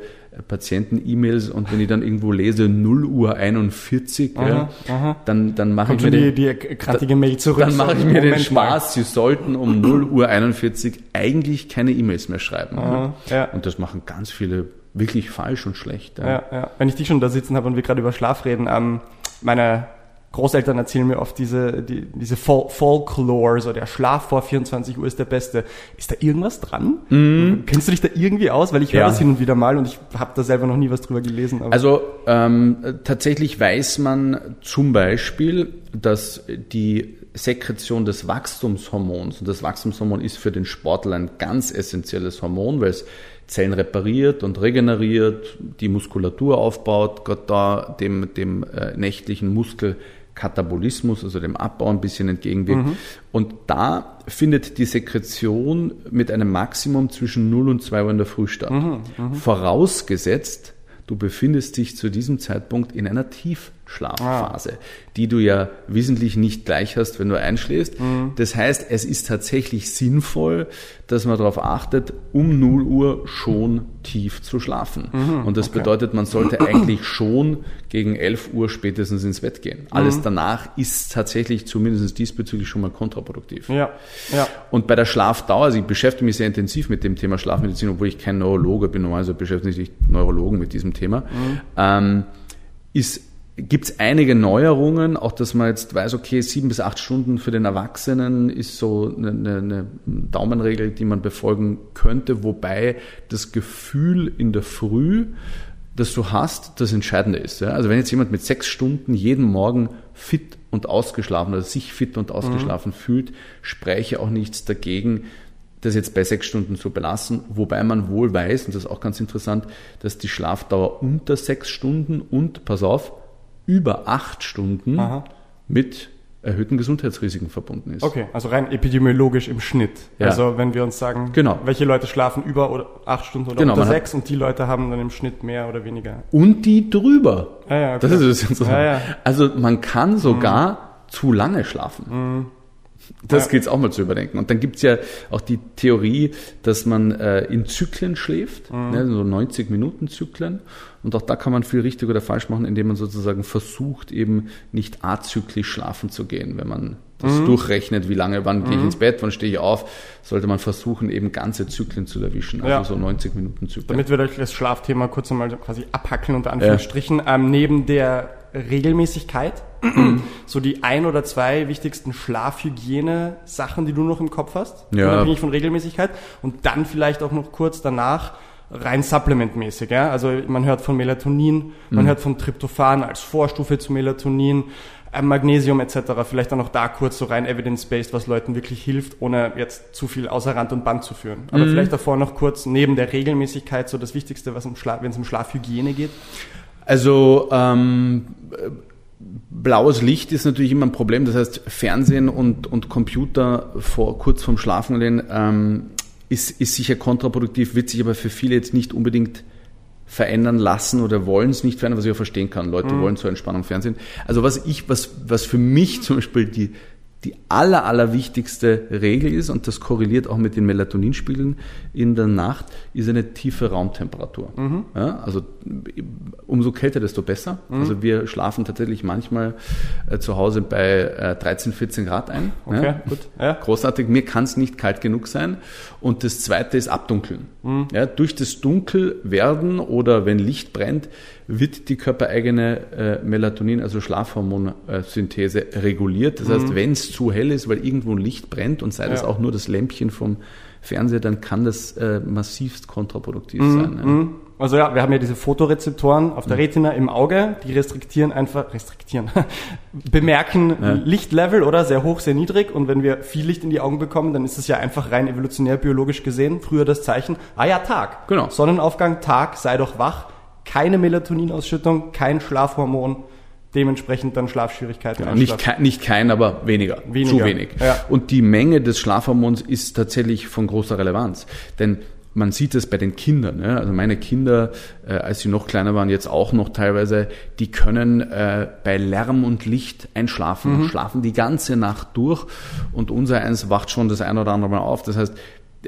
Patienten-E-Mails und wenn ich dann irgendwo lese 0 Uhr 41, ja, aha. dann, dann mache ich mir die, den, die Mail zurück. dann mache ich mir den Moment mal. Spaß, Sie sollten um 0 Uhr 41 eigentlich keine E-Mails mehr schreiben. Aha, ja. Und das machen ganz viele wirklich falsch und schlecht. Ja, ja. Wenn ich dich schon da sitzen habe und wir gerade über Schlaf reden, ähm, meine Großeltern erzählen mir oft diese, die, diese Fol Folklore, so der Schlaf vor 24 Uhr ist der beste. Ist da irgendwas dran? Kennst du dich da irgendwie aus? Weil ich höre Mhm. Ja. das hin und wieder mal und ich habe da selber noch nie was drüber gelesen. Also ähm, tatsächlich weiß man zum Beispiel, dass die Sekretion des Wachstumshormons, und das Wachstumshormon ist für den Sportler ein ganz essentielles Hormon, weil es Zellen repariert und regeneriert, die Muskulatur aufbaut, Gott da dem, dem äh, nächtlichen Muskelkatabolismus, also dem Abbau ein bisschen entgegenwirkt. Und da findet die Sekretion mit einem Maximum zwischen 0 und 2 Uhr in der Früh statt. Vorausgesetzt, du befindest dich zu diesem Zeitpunkt in einer Tiefschlafphase. Schlafphase, ah. die du ja wesentlich nicht gleich hast, wenn du einschläfst. Mhm. Das heißt, es ist tatsächlich sinnvoll, dass man darauf achtet, um 0 Uhr schon tief zu schlafen. Mhm, Und das okay. bedeutet, man sollte eigentlich schon gegen 11 Uhr spätestens ins Bett gehen. Alles mhm. danach ist tatsächlich zumindest diesbezüglich schon mal kontraproduktiv. Ja, ja. Und bei der Schlafdauer, also ich beschäftige mich sehr intensiv mit dem Thema Schlafmedizin, obwohl ich kein Neurologe bin, normalerweise beschäftige sich Neurologen mit diesem Thema, mhm. ähm, ist gibt es einige Neuerungen, auch dass man jetzt weiß, okay, sieben bis acht Stunden für den Erwachsenen ist so eine, eine, Daumenregel, die man befolgen könnte, wobei das Gefühl in der Früh, das du hast, das Entscheidende ist. Ja? Also wenn jetzt jemand mit sechs Stunden jeden Morgen fit und ausgeschlafen oder sich fit und ausgeschlafen mhm. fühlt, spreche auch nichts dagegen, das jetzt bei sechs Stunden zu belassen, wobei man wohl weiß, und das ist auch ganz interessant, dass die Schlafdauer unter sechs Stunden und, pass auf, über acht Stunden Aha. mit erhöhten Gesundheitsrisiken verbunden ist. Okay, also rein epidemiologisch im Schnitt. Ja. Also wenn wir uns sagen, genau. welche Leute schlafen über oder acht Stunden oder genau, unter sechs und die Leute haben dann im Schnitt mehr oder weniger. Und die drüber. Ah, ja, okay. Das ist es jetzt. Ja, ja. Also man kann sogar mhm. zu lange schlafen. Mhm. Das ja. gilt es auch mal zu überdenken. Und dann gibt es ja auch die Theorie, dass man äh, in Zyklen schläft, mhm. ne, so 90 Minuten Zyklen. Und auch da kann man viel richtig oder falsch machen, indem man sozusagen versucht, eben nicht azyklisch schlafen zu gehen. Wenn man das mhm. durchrechnet, wie lange, wann mhm. gehe ich mhm. ins Bett, wann stehe ich auf, sollte man versuchen, eben ganze Zyklen zu erwischen, also ja. so 90 Minuten Zyklen. Damit wir das Schlafthema kurz einmal quasi abhackeln, unter Anführungsstrichen, ja. ähm, neben der Regelmäßigkeit, so die ein oder zwei wichtigsten Schlafhygiene-Sachen, die du noch im Kopf hast, ja. unabhängig von Regelmäßigkeit, und dann vielleicht auch noch kurz danach rein supplementmäßig. Ja? Also man hört von Melatonin, man mhm. hört von Tryptophan als Vorstufe zu Melatonin, äh, Magnesium etc. Vielleicht dann auch da kurz so rein evidence-based, was Leuten wirklich hilft, ohne jetzt zu viel außer Rand und Band zu führen. Aber mhm. vielleicht davor noch kurz neben der Regelmäßigkeit so das Wichtigste, was im Schlaf, wenn es um Schlafhygiene geht. Also ähm, blaues Licht ist natürlich immer ein Problem. Das heißt, Fernsehen und, und Computer vor, kurz vorm Schlafengehen ähm, ist, ist sicher kontraproduktiv, wird sich aber für viele jetzt nicht unbedingt verändern lassen oder wollen es nicht verändern, was ich auch verstehen kann. Leute mhm. wollen zur Entspannung Fernsehen. Also was ich, was, was für mich zum Beispiel die, die aller, aller wichtigste Regel ist, und das korreliert auch mit den Melatoninspiegeln in der Nacht, ist eine tiefe Raumtemperatur. Mhm. Ja, also umso kälter, desto besser. Mhm. Also wir schlafen tatsächlich manchmal äh, zu Hause bei äh, 13, 14 Grad ein. Okay, ja. gut. Ja. Großartig. Mir kann es nicht kalt genug sein. Und das zweite ist Abdunkeln. Mhm. Ja, durch das Dunkelwerden oder wenn Licht brennt, wird die körpereigene äh, Melatonin, also Schlafhormonsynthese, reguliert. Das mhm. heißt, wenn es zu hell ist, weil irgendwo ein Licht brennt und sei ja. das auch nur das Lämpchen vom Fernseher, dann kann das äh, massivst kontraproduktiv mhm. sein. Ja. Mhm. Also ja, wir haben ja diese Fotorezeptoren auf der mhm. Retina im Auge, die restriktieren einfach, restriktieren, bemerken ja. Lichtlevel oder sehr hoch, sehr niedrig und wenn wir viel Licht in die Augen bekommen, dann ist es ja einfach rein evolutionär biologisch gesehen früher das Zeichen, ah ja, Tag. Genau. Sonnenaufgang, Tag, sei doch wach keine Melatoninausschüttung, kein Schlafhormon, dementsprechend dann Schlafschwierigkeiten. Genau, nicht, kein, nicht kein, aber weniger, weniger. zu wenig. Ja. Und die Menge des Schlafhormons ist tatsächlich von großer Relevanz. Denn man sieht es bei den Kindern. Ja? Also meine Kinder, äh, als sie noch kleiner waren, jetzt auch noch teilweise, die können äh, bei Lärm und Licht einschlafen, mhm. schlafen die ganze Nacht durch und unser eins wacht schon das ein oder andere Mal auf. Das heißt,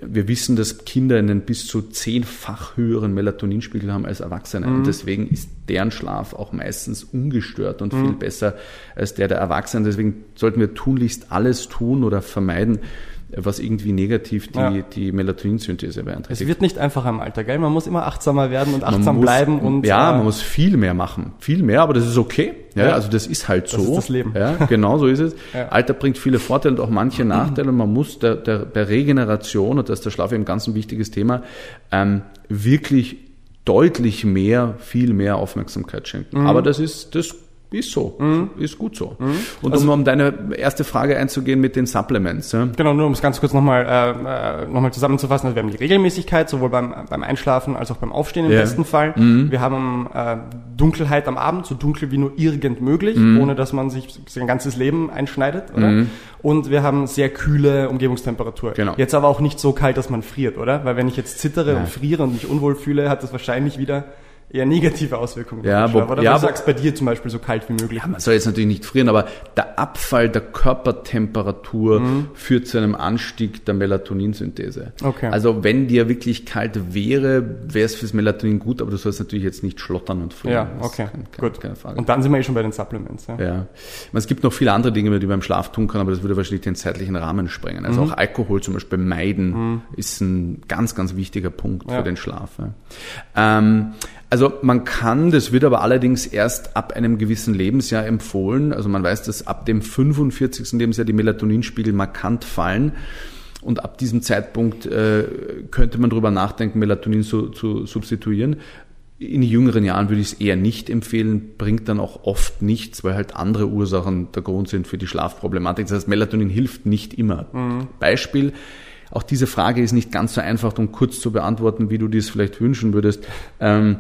wir wissen, dass Kinder einen bis zu zehnfach höheren Melatoninspiegel haben als Erwachsene. Mhm. Und deswegen ist deren Schlaf auch meistens ungestört und mhm. viel besser als der der Erwachsenen. Deswegen sollten wir tunlichst alles tun oder vermeiden, was irgendwie negativ die, ja. die Melatoninsynthese beeinträchtigt. Es wird nicht einfacher im Alter, gell? Man muss immer achtsamer werden und achtsam muss, bleiben und. Ja, äh, man muss viel mehr machen. Viel mehr, aber das ist okay. Ja, ja. also das ist halt so. Das ist das Leben. Ja, genau so ist es. Ja. Alter bringt viele Vorteile und auch manche Nachteile. Und man muss der, der, der Regeneration, und das ist der Schlaf eben ganz ein wichtiges Thema, ähm, wirklich deutlich mehr, viel mehr Aufmerksamkeit schenken. Mhm. Aber das ist, das ist so, mhm. ist gut so. Mhm. Und also, um um deine erste Frage einzugehen mit den Supplements. Ja? Genau, nur um es ganz kurz nochmal äh, äh, noch zusammenzufassen. Also wir haben die Regelmäßigkeit, sowohl beim, beim Einschlafen als auch beim Aufstehen im ja. besten Fall. Mhm. Wir haben äh, Dunkelheit am Abend, so dunkel wie nur irgend möglich, mhm. ohne dass man sich sein ganzes Leben einschneidet. Oder? Mhm. Und wir haben sehr kühle Umgebungstemperatur. Genau. Jetzt aber auch nicht so kalt, dass man friert, oder? Weil wenn ich jetzt zittere ja. und friere und mich unwohl fühle, hat das wahrscheinlich wieder eher negative Auswirkungen. Ja, wo, Oder ja, du sagst bei dir zum Beispiel so kalt wie möglich. Ja, man soll jetzt natürlich nicht frieren, aber der Abfall der Körpertemperatur mhm. führt zu einem Anstieg der Melatoninsynthese. Okay. Also wenn dir wirklich kalt wäre, wäre es fürs Melatonin gut, aber du sollst natürlich jetzt nicht schlottern und frieren. Ja, okay, kein, kein, gut. Keine Frage. Und dann sind wir eh schon bei den Supplements. Ja. ja. Es gibt noch viele andere Dinge, die man beim Schlaf tun kann, aber das würde wahrscheinlich den zeitlichen Rahmen sprengen. Also mhm. auch Alkohol zum Beispiel meiden mhm. ist ein ganz, ganz wichtiger Punkt ja. für den Schlaf. Ja. Ähm, also man kann, das wird aber allerdings erst ab einem gewissen Lebensjahr empfohlen. Also man weiß, dass ab dem 45. Lebensjahr die Melatoninspiegel markant fallen. Und ab diesem Zeitpunkt äh, könnte man darüber nachdenken, Melatonin zu, zu substituieren. In jüngeren Jahren würde ich es eher nicht empfehlen, bringt dann auch oft nichts, weil halt andere Ursachen der Grund sind für die Schlafproblematik. Das heißt, Melatonin hilft nicht immer. Mhm. Beispiel, auch diese Frage ist nicht ganz so einfach und kurz zu beantworten, wie du dies vielleicht wünschen würdest. Ähm,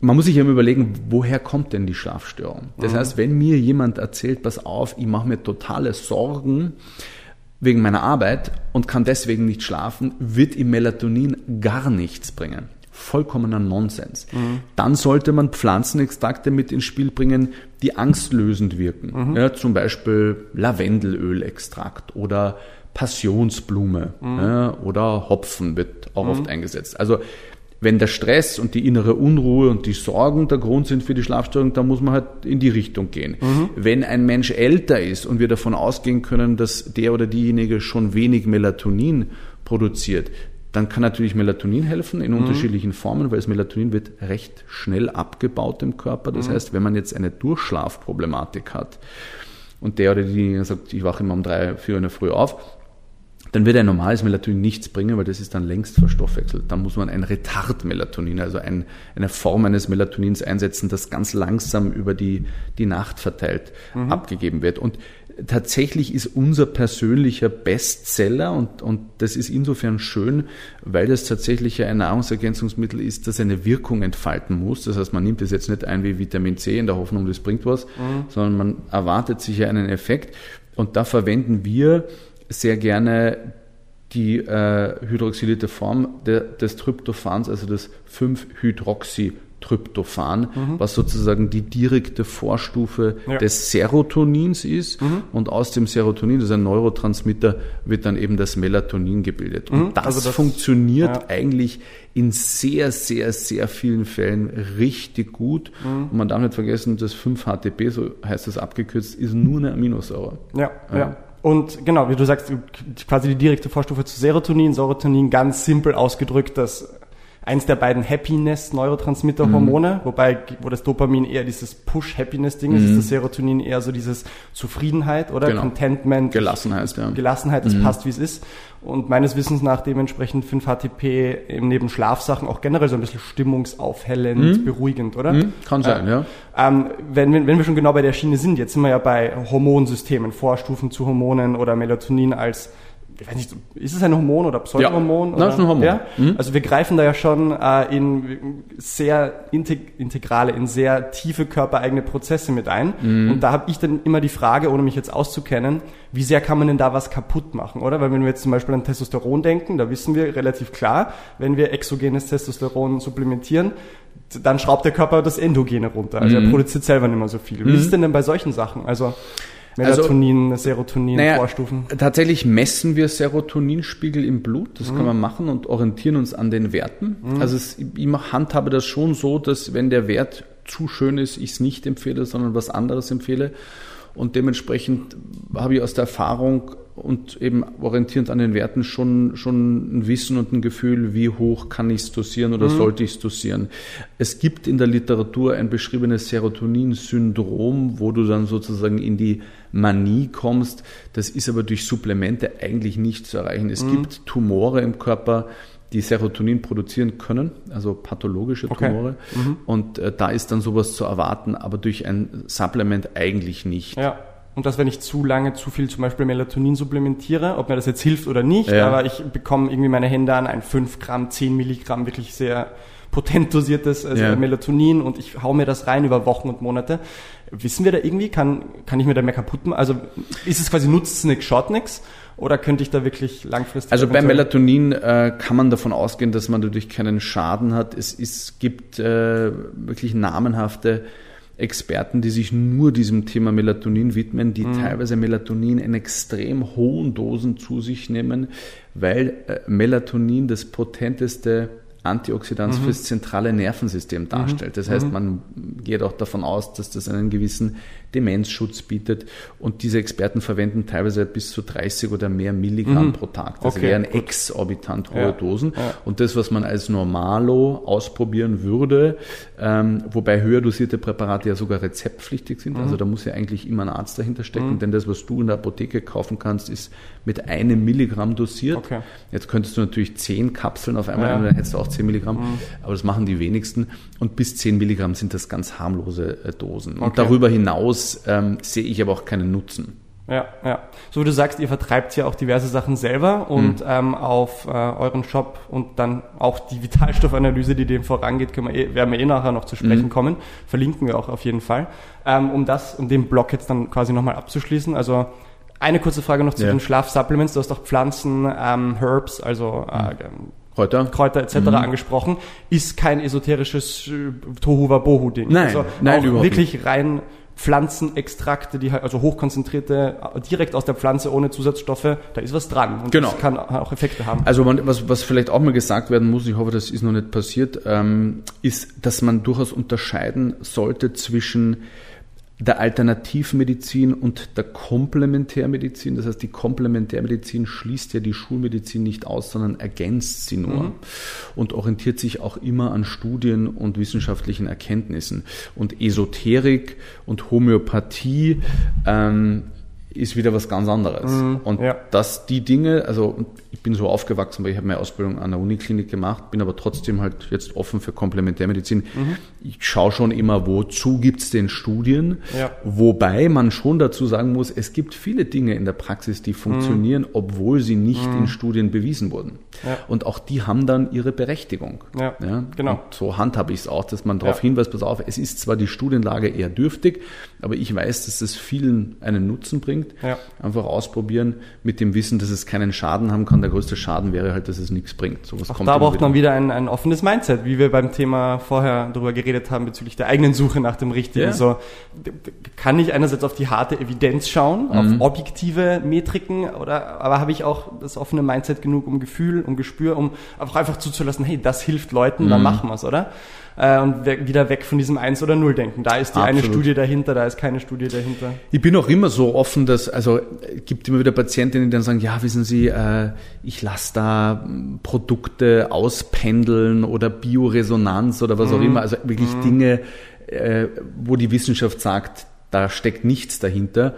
man muss sich ja überlegen, woher kommt denn die Schlafstörung? Das mhm. heißt, wenn mir jemand erzählt, pass auf, ich mache mir totale Sorgen wegen meiner Arbeit und kann deswegen nicht schlafen, wird ihm Melatonin gar nichts bringen. Vollkommener Nonsens. Mhm. Dann sollte man Pflanzenextrakte mit ins Spiel bringen, die angstlösend wirken. Mhm. Ja, zum Beispiel Lavendelölextrakt oder Passionsblume mhm. ja, oder Hopfen wird auch mhm. oft eingesetzt. Also wenn der Stress und die innere Unruhe und die Sorgen der Grund sind für die Schlafstörung, dann muss man halt in die Richtung gehen. Mhm. Wenn ein Mensch älter ist und wir davon ausgehen können, dass der oder diejenige schon wenig Melatonin produziert, dann kann natürlich Melatonin helfen in mhm. unterschiedlichen Formen, weil das Melatonin wird recht schnell abgebaut im Körper. Das mhm. heißt, wenn man jetzt eine Durchschlafproblematik hat und der oder diejenige sagt, ich wache immer um drei, vier Uhr in der Früh auf, dann wird ein normales Melatonin nichts bringen, weil das ist dann längst verstoffwechselt. Dann muss man ein Retard-Melatonin, also ein, eine Form eines Melatonins einsetzen, das ganz langsam über die, die Nacht verteilt mhm. abgegeben wird. Und tatsächlich ist unser persönlicher Bestseller und, und das ist insofern schön, weil das tatsächlich ein Nahrungsergänzungsmittel ist, das eine Wirkung entfalten muss. Das heißt, man nimmt es jetzt nicht ein wie Vitamin C in der Hoffnung, das bringt was, mhm. sondern man erwartet sich ja einen Effekt. Und da verwenden wir sehr gerne die äh, hydroxylierte Form de, des Tryptophans, also das 5-Hydroxytryptophan, mhm. was sozusagen die direkte Vorstufe ja. des Serotonins ist. Mhm. Und aus dem Serotonin, das ist ein Neurotransmitter, wird dann eben das Melatonin gebildet. Und mhm. das, also das, funktioniert ja. eigentlich in sehr, sehr, sehr vielen Fällen richtig gut. Mhm. Und man darf nicht vergessen, das 5-HTP, so heißt das abgekürzt, ist nur eine Aminosäure. ja. ja. Und genau, wie du sagst, quasi die direkte Vorstufe zu Serotonin. Serotonin ganz simpel ausgedrückt, dass eins der beiden Happiness-Neurotransmitter-Hormone, mhm. wobei, wo das Dopamin eher dieses Push-Happiness-Ding ist, mhm. ist das Serotonin eher so dieses Zufriedenheit oder genau. Contentment. Gelassenheit, ja. Gelassenheit, das mhm. passt, wie es ist. Und meines Wissens nach dementsprechend 5-HTP eben neben Schlafsachen auch generell so ein bisschen stimmungsaufhellend, mhm. beruhigend, oder? Mhm. Kann sein, äh, ja. Ähm, wenn, wenn, wenn wir schon genau bei der Schiene sind, jetzt sind wir ja bei Hormonsystemen, Vorstufen zu Hormonen oder Melatonin als ich weiß nicht, ist es ein Hormon oder Pseudohormon? Ja, oder? Ist ein Hormon. Ja? Mhm. Also wir greifen da ja schon äh, in sehr integ integrale, in sehr tiefe körpereigene Prozesse mit ein. Mhm. Und da habe ich dann immer die Frage, ohne mich jetzt auszukennen, wie sehr kann man denn da was kaputt machen, oder? Weil wenn wir jetzt zum Beispiel an Testosteron denken, da wissen wir relativ klar, wenn wir exogenes Testosteron supplementieren, dann schraubt der Körper das Endogene runter. Also mhm. er produziert selber nicht mehr so viel. Wie mhm. ist es denn denn bei solchen Sachen? Also Melatonin, also, Serotonin, naja, Vorstufen? Tatsächlich messen wir Serotoninspiegel im Blut, das mhm. kann man machen und orientieren uns an den Werten. Mhm. Also es, ich handhabe das schon so, dass wenn der Wert zu schön ist, ich es nicht empfehle, sondern was anderes empfehle. Und dementsprechend habe ich aus der Erfahrung und eben orientierend an den Werten schon, schon ein Wissen und ein Gefühl, wie hoch kann ich es dosieren oder mhm. sollte ich es dosieren. Es gibt in der Literatur ein beschriebenes Serotonin-Syndrom, wo du dann sozusagen in die Manie kommst. Das ist aber durch Supplemente eigentlich nicht zu erreichen. Es mhm. gibt Tumore im Körper, die Serotonin produzieren können, also pathologische Tumore. Okay. Mhm. Und äh, da ist dann sowas zu erwarten, aber durch ein Supplement eigentlich nicht. Ja. Und dass wenn ich zu lange zu viel zum Beispiel Melatonin supplementiere, ob mir das jetzt hilft oder nicht, ja. aber ich bekomme irgendwie meine Hände an ein 5 Gramm, 10 Milligramm wirklich sehr potent dosiertes also ja. Melatonin und ich hau mir das rein über Wochen und Monate. Wissen wir da irgendwie, kann, kann ich mir da mehr kaputt machen? Also ist es quasi nutzt es nix, schaut nix? Oder könnte ich da wirklich langfristig... Also bei Melatonin äh, kann man davon ausgehen, dass man dadurch keinen Schaden hat. Es ist, gibt äh, wirklich namenhafte Experten, die sich nur diesem Thema Melatonin widmen, die mhm. teilweise Melatonin in extrem hohen Dosen zu sich nehmen, weil äh, Melatonin das potenteste Antioxidant mhm. fürs zentrale Nervensystem darstellt. Das heißt, mhm. man geht auch davon aus, dass das einen gewissen Demenzschutz bietet und diese Experten verwenden teilweise bis zu 30 oder mehr Milligramm mhm. pro Tag. Das okay, wären gut. exorbitant hohe ja. Dosen. Ja. Und das, was man als Normalo ausprobieren würde, ähm, wobei höher dosierte Präparate ja sogar rezeptpflichtig sind, also mhm. da muss ja eigentlich immer ein Arzt dahinter stecken, mhm. denn das, was du in der Apotheke kaufen kannst, ist mit einem Milligramm dosiert. Okay. Jetzt könntest du natürlich zehn Kapseln auf einmal ja. nehmen, dann hättest du auch 10 Milligramm, mhm. aber das machen die wenigsten. Und bis 10 Milligramm sind das ganz harmlose äh, Dosen. Okay. Und darüber hinaus ähm, sehe ich aber auch keinen Nutzen. Ja, ja. So wie du sagst, ihr vertreibt ja auch diverse Sachen selber und mhm. ähm, auf äh, euren Shop und dann auch die Vitalstoffanalyse, die dem vorangeht, können wir eh, werden wir eh nachher noch zu sprechen mhm. kommen. Verlinken wir auch auf jeden Fall. Ähm, um das, um den Blog jetzt dann quasi nochmal abzuschließen. Also eine kurze Frage noch zu ja. den Schlafsupplements. Du hast auch Pflanzen, ähm, Herbs, also äh, mhm. Kräuter, Kräuter etc. Mhm. angesprochen. Ist kein esoterisches äh, Tohuwa-Bohu-Ding. Nein, also nein, überhaupt wirklich rein Pflanzenextrakte, die halt, also hochkonzentrierte, direkt aus der Pflanze ohne Zusatzstoffe, da ist was dran. Und genau. das kann auch Effekte haben. Also man, was, was vielleicht auch mal gesagt werden muss, ich hoffe, das ist noch nicht passiert, ähm, ist, dass man durchaus unterscheiden sollte zwischen der Alternativmedizin und der Komplementärmedizin. Das heißt, die Komplementärmedizin schließt ja die Schulmedizin nicht aus, sondern ergänzt sie nur mhm. und orientiert sich auch immer an Studien und wissenschaftlichen Erkenntnissen. Und Esoterik und Homöopathie ähm, ist wieder was ganz anderes. Mhm, und ja. dass die Dinge, also ich bin so aufgewachsen, weil ich habe meine Ausbildung an der Uniklinik gemacht, bin aber trotzdem halt jetzt offen für Komplementärmedizin. Mhm. Ich schaue schon immer, wozu gibt's denn Studien, ja. wobei man schon dazu sagen muss, es gibt viele Dinge in der Praxis, die funktionieren, mhm. obwohl sie nicht in mhm. Studien bewiesen wurden. Ja. Und auch die haben dann ihre Berechtigung. Ja, genau. Und so handhabe ich es auch, dass man darauf hinweist, pass auf, es ist zwar die Studienlage eher dürftig, aber ich weiß, dass es vielen einen Nutzen bringt. Einfach ausprobieren mit dem Wissen, dass es keinen Schaden haben kann der größte Schaden wäre halt, dass es nichts bringt. Sowas Auch kommt da braucht wieder. man wieder ein, ein offenes Mindset, wie wir beim Thema vorher darüber geredet haben bezüglich der eigenen Suche nach dem Richtigen. Ja. So, kann ich einerseits auf die harte Evidenz schauen, mhm. auf objektive Metriken, oder aber habe ich auch das offene Mindset genug, um Gefühl, um Gespür, um auch einfach zuzulassen, hey, das hilft Leuten, mhm. dann machen wir es, oder? Äh, und wieder weg von diesem Eins- oder Null-Denken. Da ist die Absolut. eine Studie dahinter, da ist keine Studie dahinter. Ich bin auch immer so offen, dass, also gibt immer wieder Patientinnen, die dann sagen, ja, wissen Sie, äh, ich lasse da Produkte auspendeln oder Bioresonanz oder was mhm. auch immer, also wirklich mhm. Dinge, äh, wo die Wissenschaft sagt, da steckt nichts dahinter.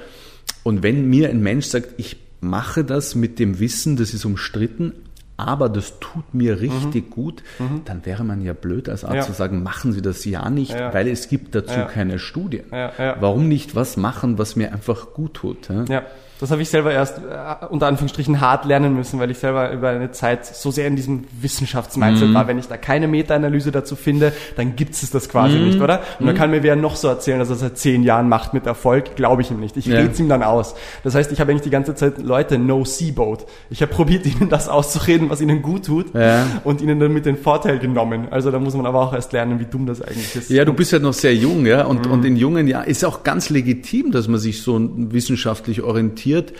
Und wenn mir ein Mensch sagt, ich mache das mit dem Wissen, das ist umstritten, aber das tut mir richtig mhm. gut, mhm. dann wäre man ja blöd als Arzt ja. zu sagen, machen Sie das ja nicht, ja. weil es gibt dazu ja. keine Studien. Warum nicht was machen, was mir einfach gut tut? Ja. Das habe ich selber erst äh, unter Anführungsstrichen hart lernen müssen, weil ich selber über eine Zeit so sehr in diesem Wissenschaftsmindset mhm. war. Wenn ich da keine Meta-Analyse dazu finde, dann gibt es das quasi mhm. nicht, oder? Und mhm. dann kann mir wer noch so erzählen, dass er seit zehn Jahren macht mit Erfolg, glaube ich ihm nicht. Ich ja. rede es ihm dann aus. Das heißt, ich habe eigentlich die ganze Zeit Leute no Seaboat. Ich habe probiert, ihnen das auszureden, was ihnen gut tut ja. und ihnen dann mit den Vorteil genommen. Also da muss man aber auch erst lernen, wie dumm das eigentlich ist. Ja, du bist ja noch sehr jung, ja, und, mhm. und in jungen Jahren ist auch ganz legitim, dass man sich so wissenschaftlich orientiert orientiert.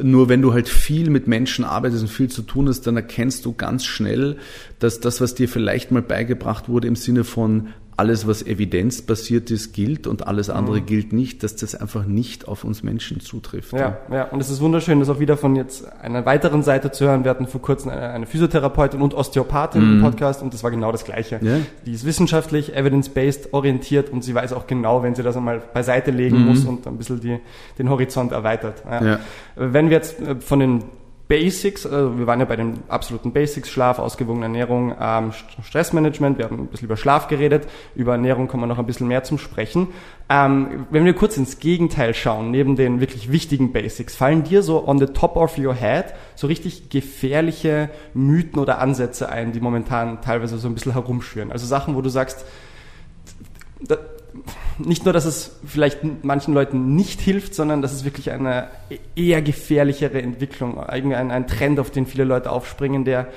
Nur wenn du halt viel mit Menschen arbeitest und viel zu tun hast, dann erkennst du ganz schnell, dass das, was dir vielleicht mal beigebracht wurde im Sinne von alles, was evidenzbasiert ist, gilt und alles andere mhm. gilt nicht, dass das einfach nicht auf uns Menschen zutrifft. Ja, ja, und es ist wunderschön, das auch wieder von jetzt einer weiteren Seite zu hören. Wir hatten vor kurzem eine, eine Physiotherapeutin und Osteopathin mhm. im Podcast und das war genau das Gleiche. Ja. Die ist wissenschaftlich, evidence-based orientiert und sie weiß auch genau, wenn sie das einmal beiseite legen mhm. muss und ein bisschen die, den Horizont erweitert. Ja. Wenn wir jetzt äh, von den Basics, also wir waren ja bei den absoluten Basics, Schlaf, ausgewogene Ernährung, ähm, Stressmanagement, wir haben ein bisschen über Schlaf geredet, über Ernährung kommen wir noch ein bisschen mehr zum Sprechen. Ähm, wenn wir kurz ins Gegenteil schauen, neben den wirklich wichtigen Basics, fallen dir so on the top of your head so richtig gefährliche Mythen oder Ansätze ein, die momentan teilweise so ein bisschen herumschwirren? Also Sachen, wo du sagst, nicht nur, dass es vielleicht manchen Leuten nicht hilft, sondern dass es wirklich eine eher gefährlichere Entwicklung, ein, ein Trend, auf den viele Leute aufspringen, der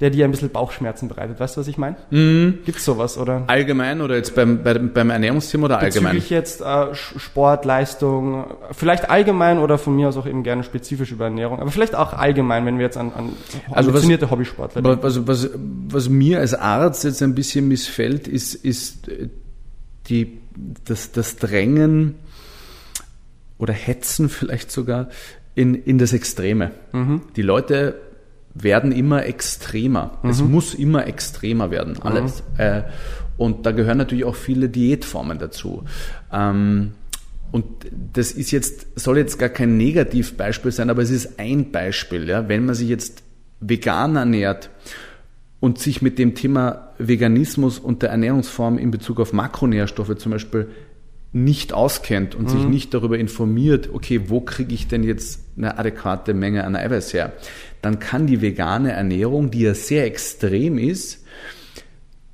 der dir ein bisschen Bauchschmerzen bereitet. Weißt du, was ich meine? Mhm. Gibt es sowas, oder? Allgemein oder jetzt beim, beim, beim Ernährungsthema oder allgemein? Bezüglich jetzt äh, Sport, Leistung, vielleicht allgemein oder von mir aus auch eben gerne spezifisch über Ernährung, aber vielleicht auch allgemein, wenn wir jetzt an, an also ambitionierte was, Hobbysportler denken. Was, was, was mir als Arzt jetzt ein bisschen missfällt, ist, ist die, das, das Drängen oder Hetzen vielleicht sogar in, in das Extreme. Mhm. Die Leute werden immer extremer. Mhm. Es muss immer extremer werden, alles. Mhm. Äh, und da gehören natürlich auch viele Diätformen dazu. Ähm, und das ist jetzt, soll jetzt gar kein Negativbeispiel sein, aber es ist ein Beispiel. Ja? Wenn man sich jetzt vegan ernährt und sich mit dem Thema Veganismus und der Ernährungsform in Bezug auf Makronährstoffe zum Beispiel nicht auskennt und mhm. sich nicht darüber informiert, okay, wo kriege ich denn jetzt eine adäquate Menge an Eiweiß her, dann kann die vegane Ernährung, die ja sehr extrem ist,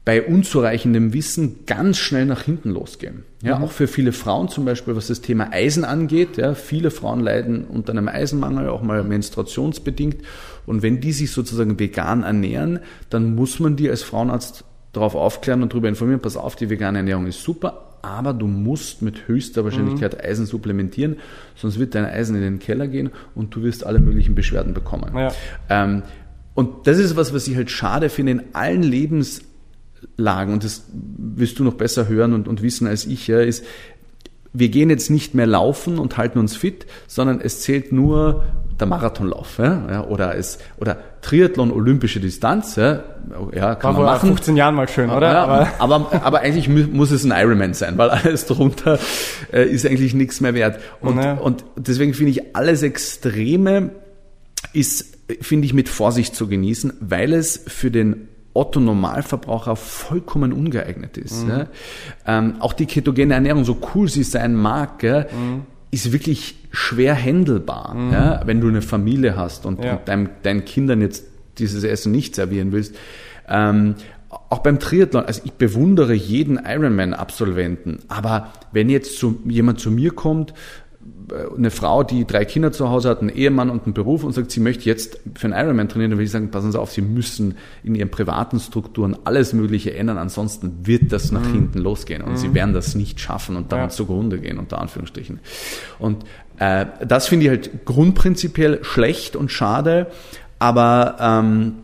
bei unzureichendem Wissen ganz schnell nach hinten losgehen. Ja, mhm. auch für viele Frauen zum Beispiel, was das Thema Eisen angeht. Ja, viele Frauen leiden unter einem Eisenmangel, auch mal menstruationsbedingt. Und wenn die sich sozusagen vegan ernähren, dann muss man die als Frauenarzt darauf aufklären und darüber informieren, pass auf, die vegane Ernährung ist super, aber du musst mit höchster Wahrscheinlichkeit mhm. Eisen supplementieren, sonst wird dein Eisen in den Keller gehen und du wirst alle möglichen Beschwerden bekommen. Ja. Ähm, und das ist was, was ich halt schade finde in allen Lebenslagen, und das wirst du noch besser hören und, und wissen als ich, ja, ist, wir gehen jetzt nicht mehr laufen und halten uns fit, sondern es zählt nur der Marathonlauf ja, oder es oder Triathlon olympische Distanz ja, ja kann War man machen 15 Jahren mal schön oder ja, aber, aber aber eigentlich muss es ein Ironman sein weil alles drunter äh, ist eigentlich nichts mehr wert und ja. und deswegen finde ich alles Extreme ist finde ich mit Vorsicht zu genießen weil es für den Otto Normalverbraucher vollkommen ungeeignet ist. Mhm. Ja. Ähm, auch die ketogene Ernährung, so cool sie sein mag, ja, mhm. ist wirklich schwer händelbar, mhm. ja, wenn du eine Familie hast und, ja. und dein, deinen Kindern jetzt dieses Essen nicht servieren willst. Ähm, auch beim Triathlon, also ich bewundere jeden Ironman-Absolventen, aber wenn jetzt zu, jemand zu mir kommt eine Frau, die drei Kinder zu Hause hat, einen Ehemann und einen Beruf und sagt, sie möchte jetzt für einen Ironman trainieren, dann würde ich sagen, passen Sie auf, Sie müssen in Ihren privaten Strukturen alles Mögliche ändern, ansonsten wird das nach mhm. hinten losgehen und mhm. Sie werden das nicht schaffen und daran ja. zugrunde gehen, unter Anführungsstrichen. Und äh, das finde ich halt grundprinzipiell schlecht und schade, aber ähm,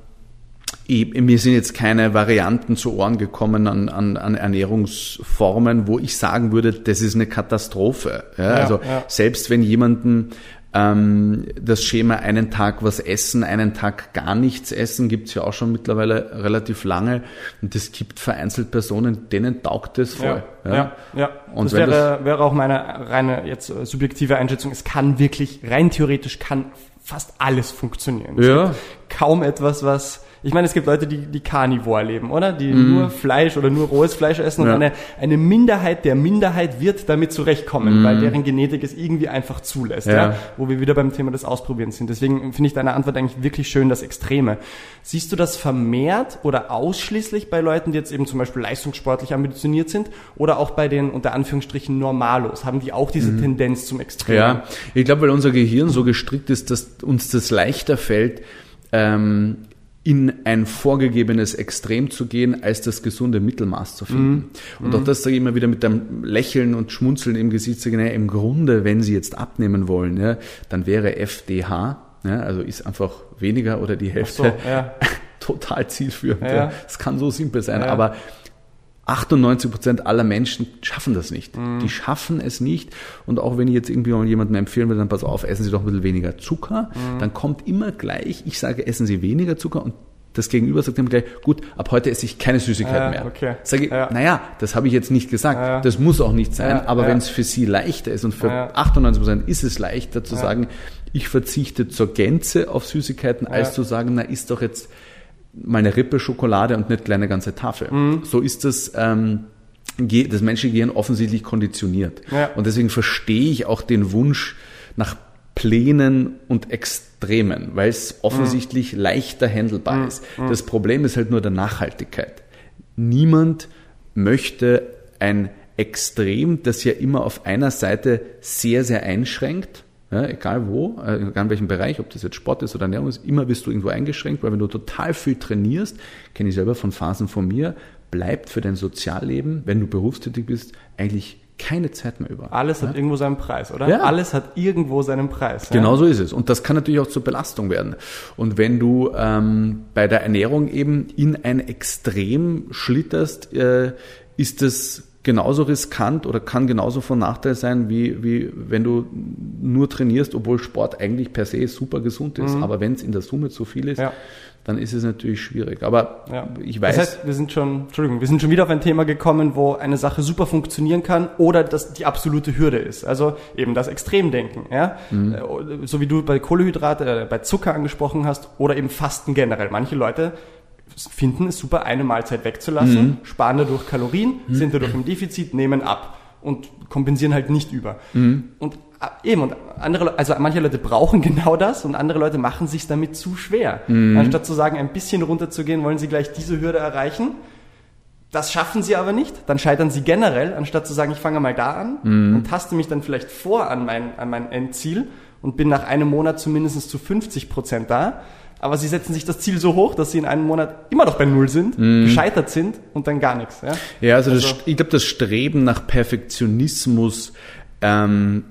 mir sind jetzt keine Varianten zu Ohren gekommen an, an, an Ernährungsformen, wo ich sagen würde, das ist eine Katastrophe. Ja, ja, also ja. selbst wenn jemanden das Schema einen Tag was essen, einen Tag gar nichts essen, gibt's ja auch schon mittlerweile relativ lange. Und es gibt vereinzelt Personen, denen taugt das voll. Ja, ja. ja. Und das wäre, das wäre auch meine reine jetzt subjektive Einschätzung. Es kann wirklich, rein theoretisch kann fast alles funktionieren. Ja. kaum etwas, was ich meine, es gibt Leute, die, die Carnivore leben, oder? Die mm. nur Fleisch oder nur rohes Fleisch essen ja. und eine, eine Minderheit der Minderheit wird damit zurechtkommen, mm. weil deren Genetik es irgendwie einfach zulässt, ja. ja. Wo wir wieder beim Thema des Ausprobierens sind. Deswegen finde ich deine Antwort eigentlich wirklich schön, das Extreme. Siehst du das vermehrt oder ausschließlich bei Leuten, die jetzt eben zum Beispiel leistungssportlich ambitioniert sind oder auch bei den unter Anführungsstrichen Normalos? Haben die auch diese mm. Tendenz zum Extrem? Ja, ich glaube, weil unser Gehirn so gestrickt ist, dass uns das leichter fällt, ähm, in ein vorgegebenes Extrem zu gehen, als das gesunde Mittelmaß zu finden. Mm. Und auch das sage ich immer wieder mit einem Lächeln und Schmunzeln im Gesicht, sage naja, im Grunde, wenn Sie jetzt abnehmen wollen, ja, dann wäre FDH, ja, also ist einfach weniger oder die Hälfte, so, ja. total zielführend. Es kann so simpel sein, aber 98 Prozent aller Menschen schaffen das nicht. Mhm. Die schaffen es nicht. Und auch wenn ich jetzt irgendwie mal jemandem empfehlen will, dann pass auf, essen Sie doch ein bisschen weniger Zucker, mhm. dann kommt immer gleich, ich sage, essen Sie weniger Zucker und das Gegenüber sagt immer gleich, gut, ab heute esse ich keine Süßigkeiten ja, mehr. Okay. Sage ich, ja. naja, das habe ich jetzt nicht gesagt. Ja. Das muss auch nicht sein. aber wenn es für Sie leichter ist und für 98 Prozent ist es leichter zu sagen, ich verzichte zur Gänze auf Süßigkeiten, als zu sagen, na, ist doch jetzt meine Rippe Schokolade und nicht kleine ganze Tafel. Mhm. So ist das, ähm, das menschliche Gehirn offensichtlich konditioniert. Ja. Und deswegen verstehe ich auch den Wunsch nach Plänen und Extremen, weil es offensichtlich mhm. leichter handelbar mhm. ist. Mhm. Das Problem ist halt nur der Nachhaltigkeit. Niemand möchte ein Extrem, das ja immer auf einer Seite sehr, sehr einschränkt. Ja, egal wo, äh, egal in welchem Bereich, ob das jetzt Sport ist oder Ernährung ist, immer bist du irgendwo eingeschränkt, weil wenn du total viel trainierst, kenne ich selber von Phasen von mir, bleibt für dein Sozialleben, wenn du berufstätig bist, eigentlich keine Zeit mehr über. Alles ja? hat irgendwo seinen Preis, oder? Ja. Alles hat irgendwo seinen Preis. Genau ja? so ist es. Und das kann natürlich auch zur Belastung werden. Und wenn du ähm, bei der Ernährung eben in ein Extrem schlitterst, äh, ist das genauso riskant oder kann genauso von Nachteil sein, wie, wie wenn du nur trainierst, obwohl Sport eigentlich per se super gesund ist. Mhm. Aber wenn es in der Summe zu viel ist, ja. dann ist es natürlich schwierig. Aber ja. ich weiß. Das heißt, wir sind schon, Entschuldigung, wir sind schon wieder auf ein Thema gekommen, wo eine Sache super funktionieren kann oder das die absolute Hürde ist. Also eben das Extremdenken, ja. Mhm. Äh, so wie du bei Kohlehydrate, äh, bei Zucker angesprochen hast oder eben Fasten generell. Manche Leute finden es super, eine Mahlzeit wegzulassen, mhm. sparen dadurch Kalorien, mhm. sind dadurch im Defizit, nehmen ab und kompensieren halt nicht über. Mhm. Und äh, eben, und andere, also manche Leute brauchen genau das und andere Leute machen sich damit zu schwer. Mhm. Anstatt zu sagen, ein bisschen runterzugehen, wollen sie gleich diese Hürde erreichen. Das schaffen sie aber nicht, dann scheitern sie generell, anstatt zu sagen, ich fange mal da an mhm. und taste mich dann vielleicht vor an mein, an mein Endziel und bin nach einem Monat zumindest zu 50 Prozent da aber sie setzen sich das Ziel so hoch, dass sie in einem Monat immer noch bei Null sind, mm. gescheitert sind und dann gar nichts. Ja, ja also, also das, ich glaube, das Streben nach Perfektionismus ähm,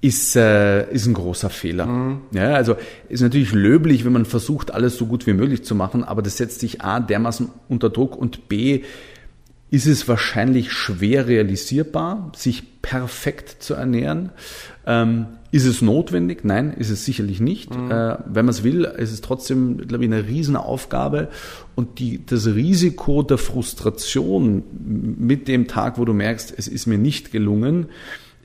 ist, äh, ist ein großer Fehler. Mhm. Ja, also ist natürlich löblich, wenn man versucht, alles so gut wie möglich zu machen, aber das setzt sich A dermaßen unter Druck und B ist es wahrscheinlich schwer realisierbar, sich perfekt zu ernähren. Ähm, ist es notwendig? Nein, ist es sicherlich nicht. Mhm. Äh, wenn man es will, ist es trotzdem, glaube ich, eine Riesenaufgabe. Und die, das Risiko der Frustration mit dem Tag, wo du merkst, es ist mir nicht gelungen,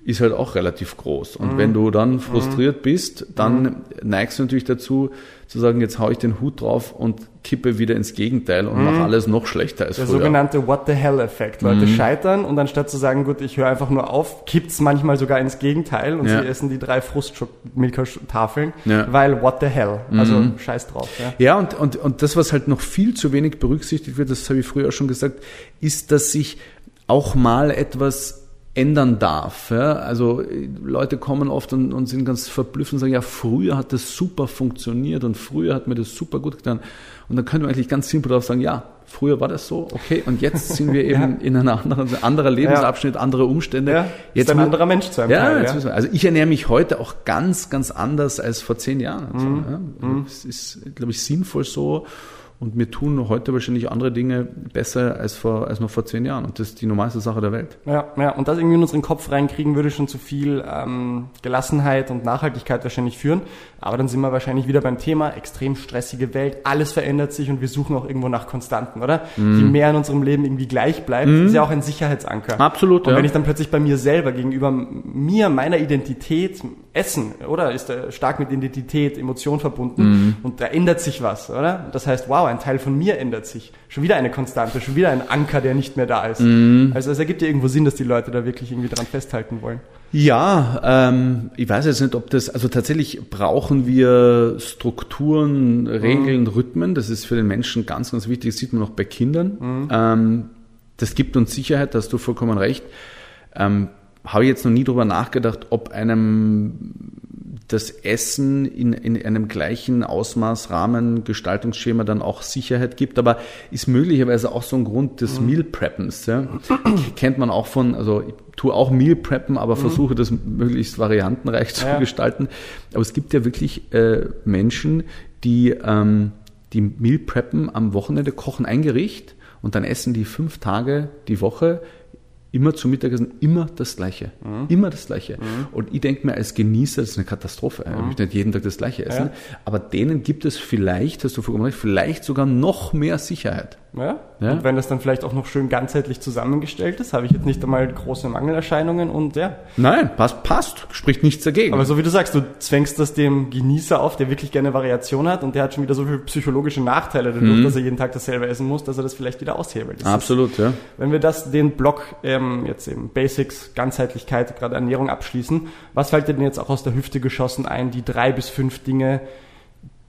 ist halt auch relativ groß. Und mhm. wenn du dann frustriert mhm. bist, dann mhm. neigst du natürlich dazu, zu sagen, jetzt hau ich den Hut drauf und kippe wieder ins Gegenteil und mache mhm. alles noch schlechter als Der früher. Der sogenannte What the hell-Effekt. Leute mhm. scheitern und anstatt zu sagen, gut, ich höre einfach nur auf, kippt's manchmal sogar ins Gegenteil und ja. sie essen die drei Frustmilchtafeln, ja. weil what the hell. Also mhm. scheiß drauf. Ja, ja und, und, und das, was halt noch viel zu wenig berücksichtigt wird, das habe ich früher auch schon gesagt, ist, dass sich auch mal etwas ändern darf. Ja? Also Leute kommen oft und, und, sind ganz verblüfft und sagen, ja, früher hat das super funktioniert und früher hat mir das super gut getan. Und dann können wir eigentlich ganz simpel darauf sagen, ja, früher war das so, okay, und jetzt sind wir eben ja. in einer anderen, anderer Lebensabschnitt, ja. andere Umstände. Ja, jetzt ist ein anderer Mensch zu einem ja, Teil. Ja. Wir, also ich ernähre mich heute auch ganz, ganz anders als vor zehn Jahren. Also, mhm. ja, mhm. Es ist, glaube ich, sinnvoll so. Und mir tun heute wahrscheinlich andere Dinge besser als, vor, als noch vor zehn Jahren. Und das ist die normalste Sache der Welt. Ja, ja. und das irgendwie in unseren Kopf reinkriegen, würde schon zu viel ähm, Gelassenheit und Nachhaltigkeit wahrscheinlich führen. Aber dann sind wir wahrscheinlich wieder beim Thema extrem stressige Welt. Alles verändert sich und wir suchen auch irgendwo nach Konstanten, oder? Mm. Je mehr in unserem Leben irgendwie gleich bleibt, mm. ist ja auch ein Sicherheitsanker. Absolut. Und ja. wenn ich dann plötzlich bei mir selber gegenüber mir, meiner Identität, Essen, oder? Ist da stark mit Identität, Emotion verbunden. Mm. Und da ändert sich was, oder? Das heißt, wow, ein Teil von mir ändert sich. Schon wieder eine Konstante, schon wieder ein Anker, der nicht mehr da ist. Mm. Also es ergibt ja irgendwo Sinn, dass die Leute da wirklich irgendwie dran festhalten wollen. Ja, ähm, ich weiß jetzt nicht, ob das, also tatsächlich brauchen wir Strukturen, Regeln, mm. Rhythmen. Das ist für den Menschen ganz, ganz wichtig. Das sieht man auch bei Kindern. Mm. Ähm, das gibt uns Sicherheit, da hast du vollkommen recht. Ähm, habe ich jetzt noch nie drüber nachgedacht, ob einem das Essen in, in einem gleichen Ausmaß, Rahmen, Gestaltungsschema dann auch Sicherheit gibt, aber ist möglicherweise auch so ein Grund des mhm. Meal Preppens. Ja. Kennt man auch von, also ich tue auch Meal Preppen, aber mhm. versuche das möglichst variantenreich zu ja. gestalten. Aber es gibt ja wirklich äh, Menschen, die, ähm, die Meal Preppen am Wochenende, kochen ein Gericht und dann essen die fünf Tage die Woche immer zum Mittagessen immer das Gleiche. Mhm. Immer das Gleiche. Mhm. Und ich denke mir als Genießer, das ist eine Katastrophe. Mhm. Ich möchte nicht jeden Tag das Gleiche essen. Ja. Aber denen gibt es vielleicht, hast du vollkommen recht, vielleicht sogar noch mehr Sicherheit. Ja? Ja? Und wenn das dann vielleicht auch noch schön ganzheitlich zusammengestellt ist, habe ich jetzt nicht einmal große Mangelerscheinungen und ja. Nein, passt, passt, spricht nichts dagegen. Aber so wie du sagst, du zwängst das dem Genießer auf, der wirklich gerne Variation hat und der hat schon wieder so viele psychologische Nachteile dadurch, mhm. dass er jeden Tag dasselbe essen muss, dass er das vielleicht wieder aushebelt. Das Absolut, ist, ja. Wenn wir das, den Block ähm, jetzt eben Basics, Ganzheitlichkeit, gerade Ernährung abschließen, was fällt dir denn jetzt auch aus der Hüfte geschossen ein, die drei bis fünf Dinge,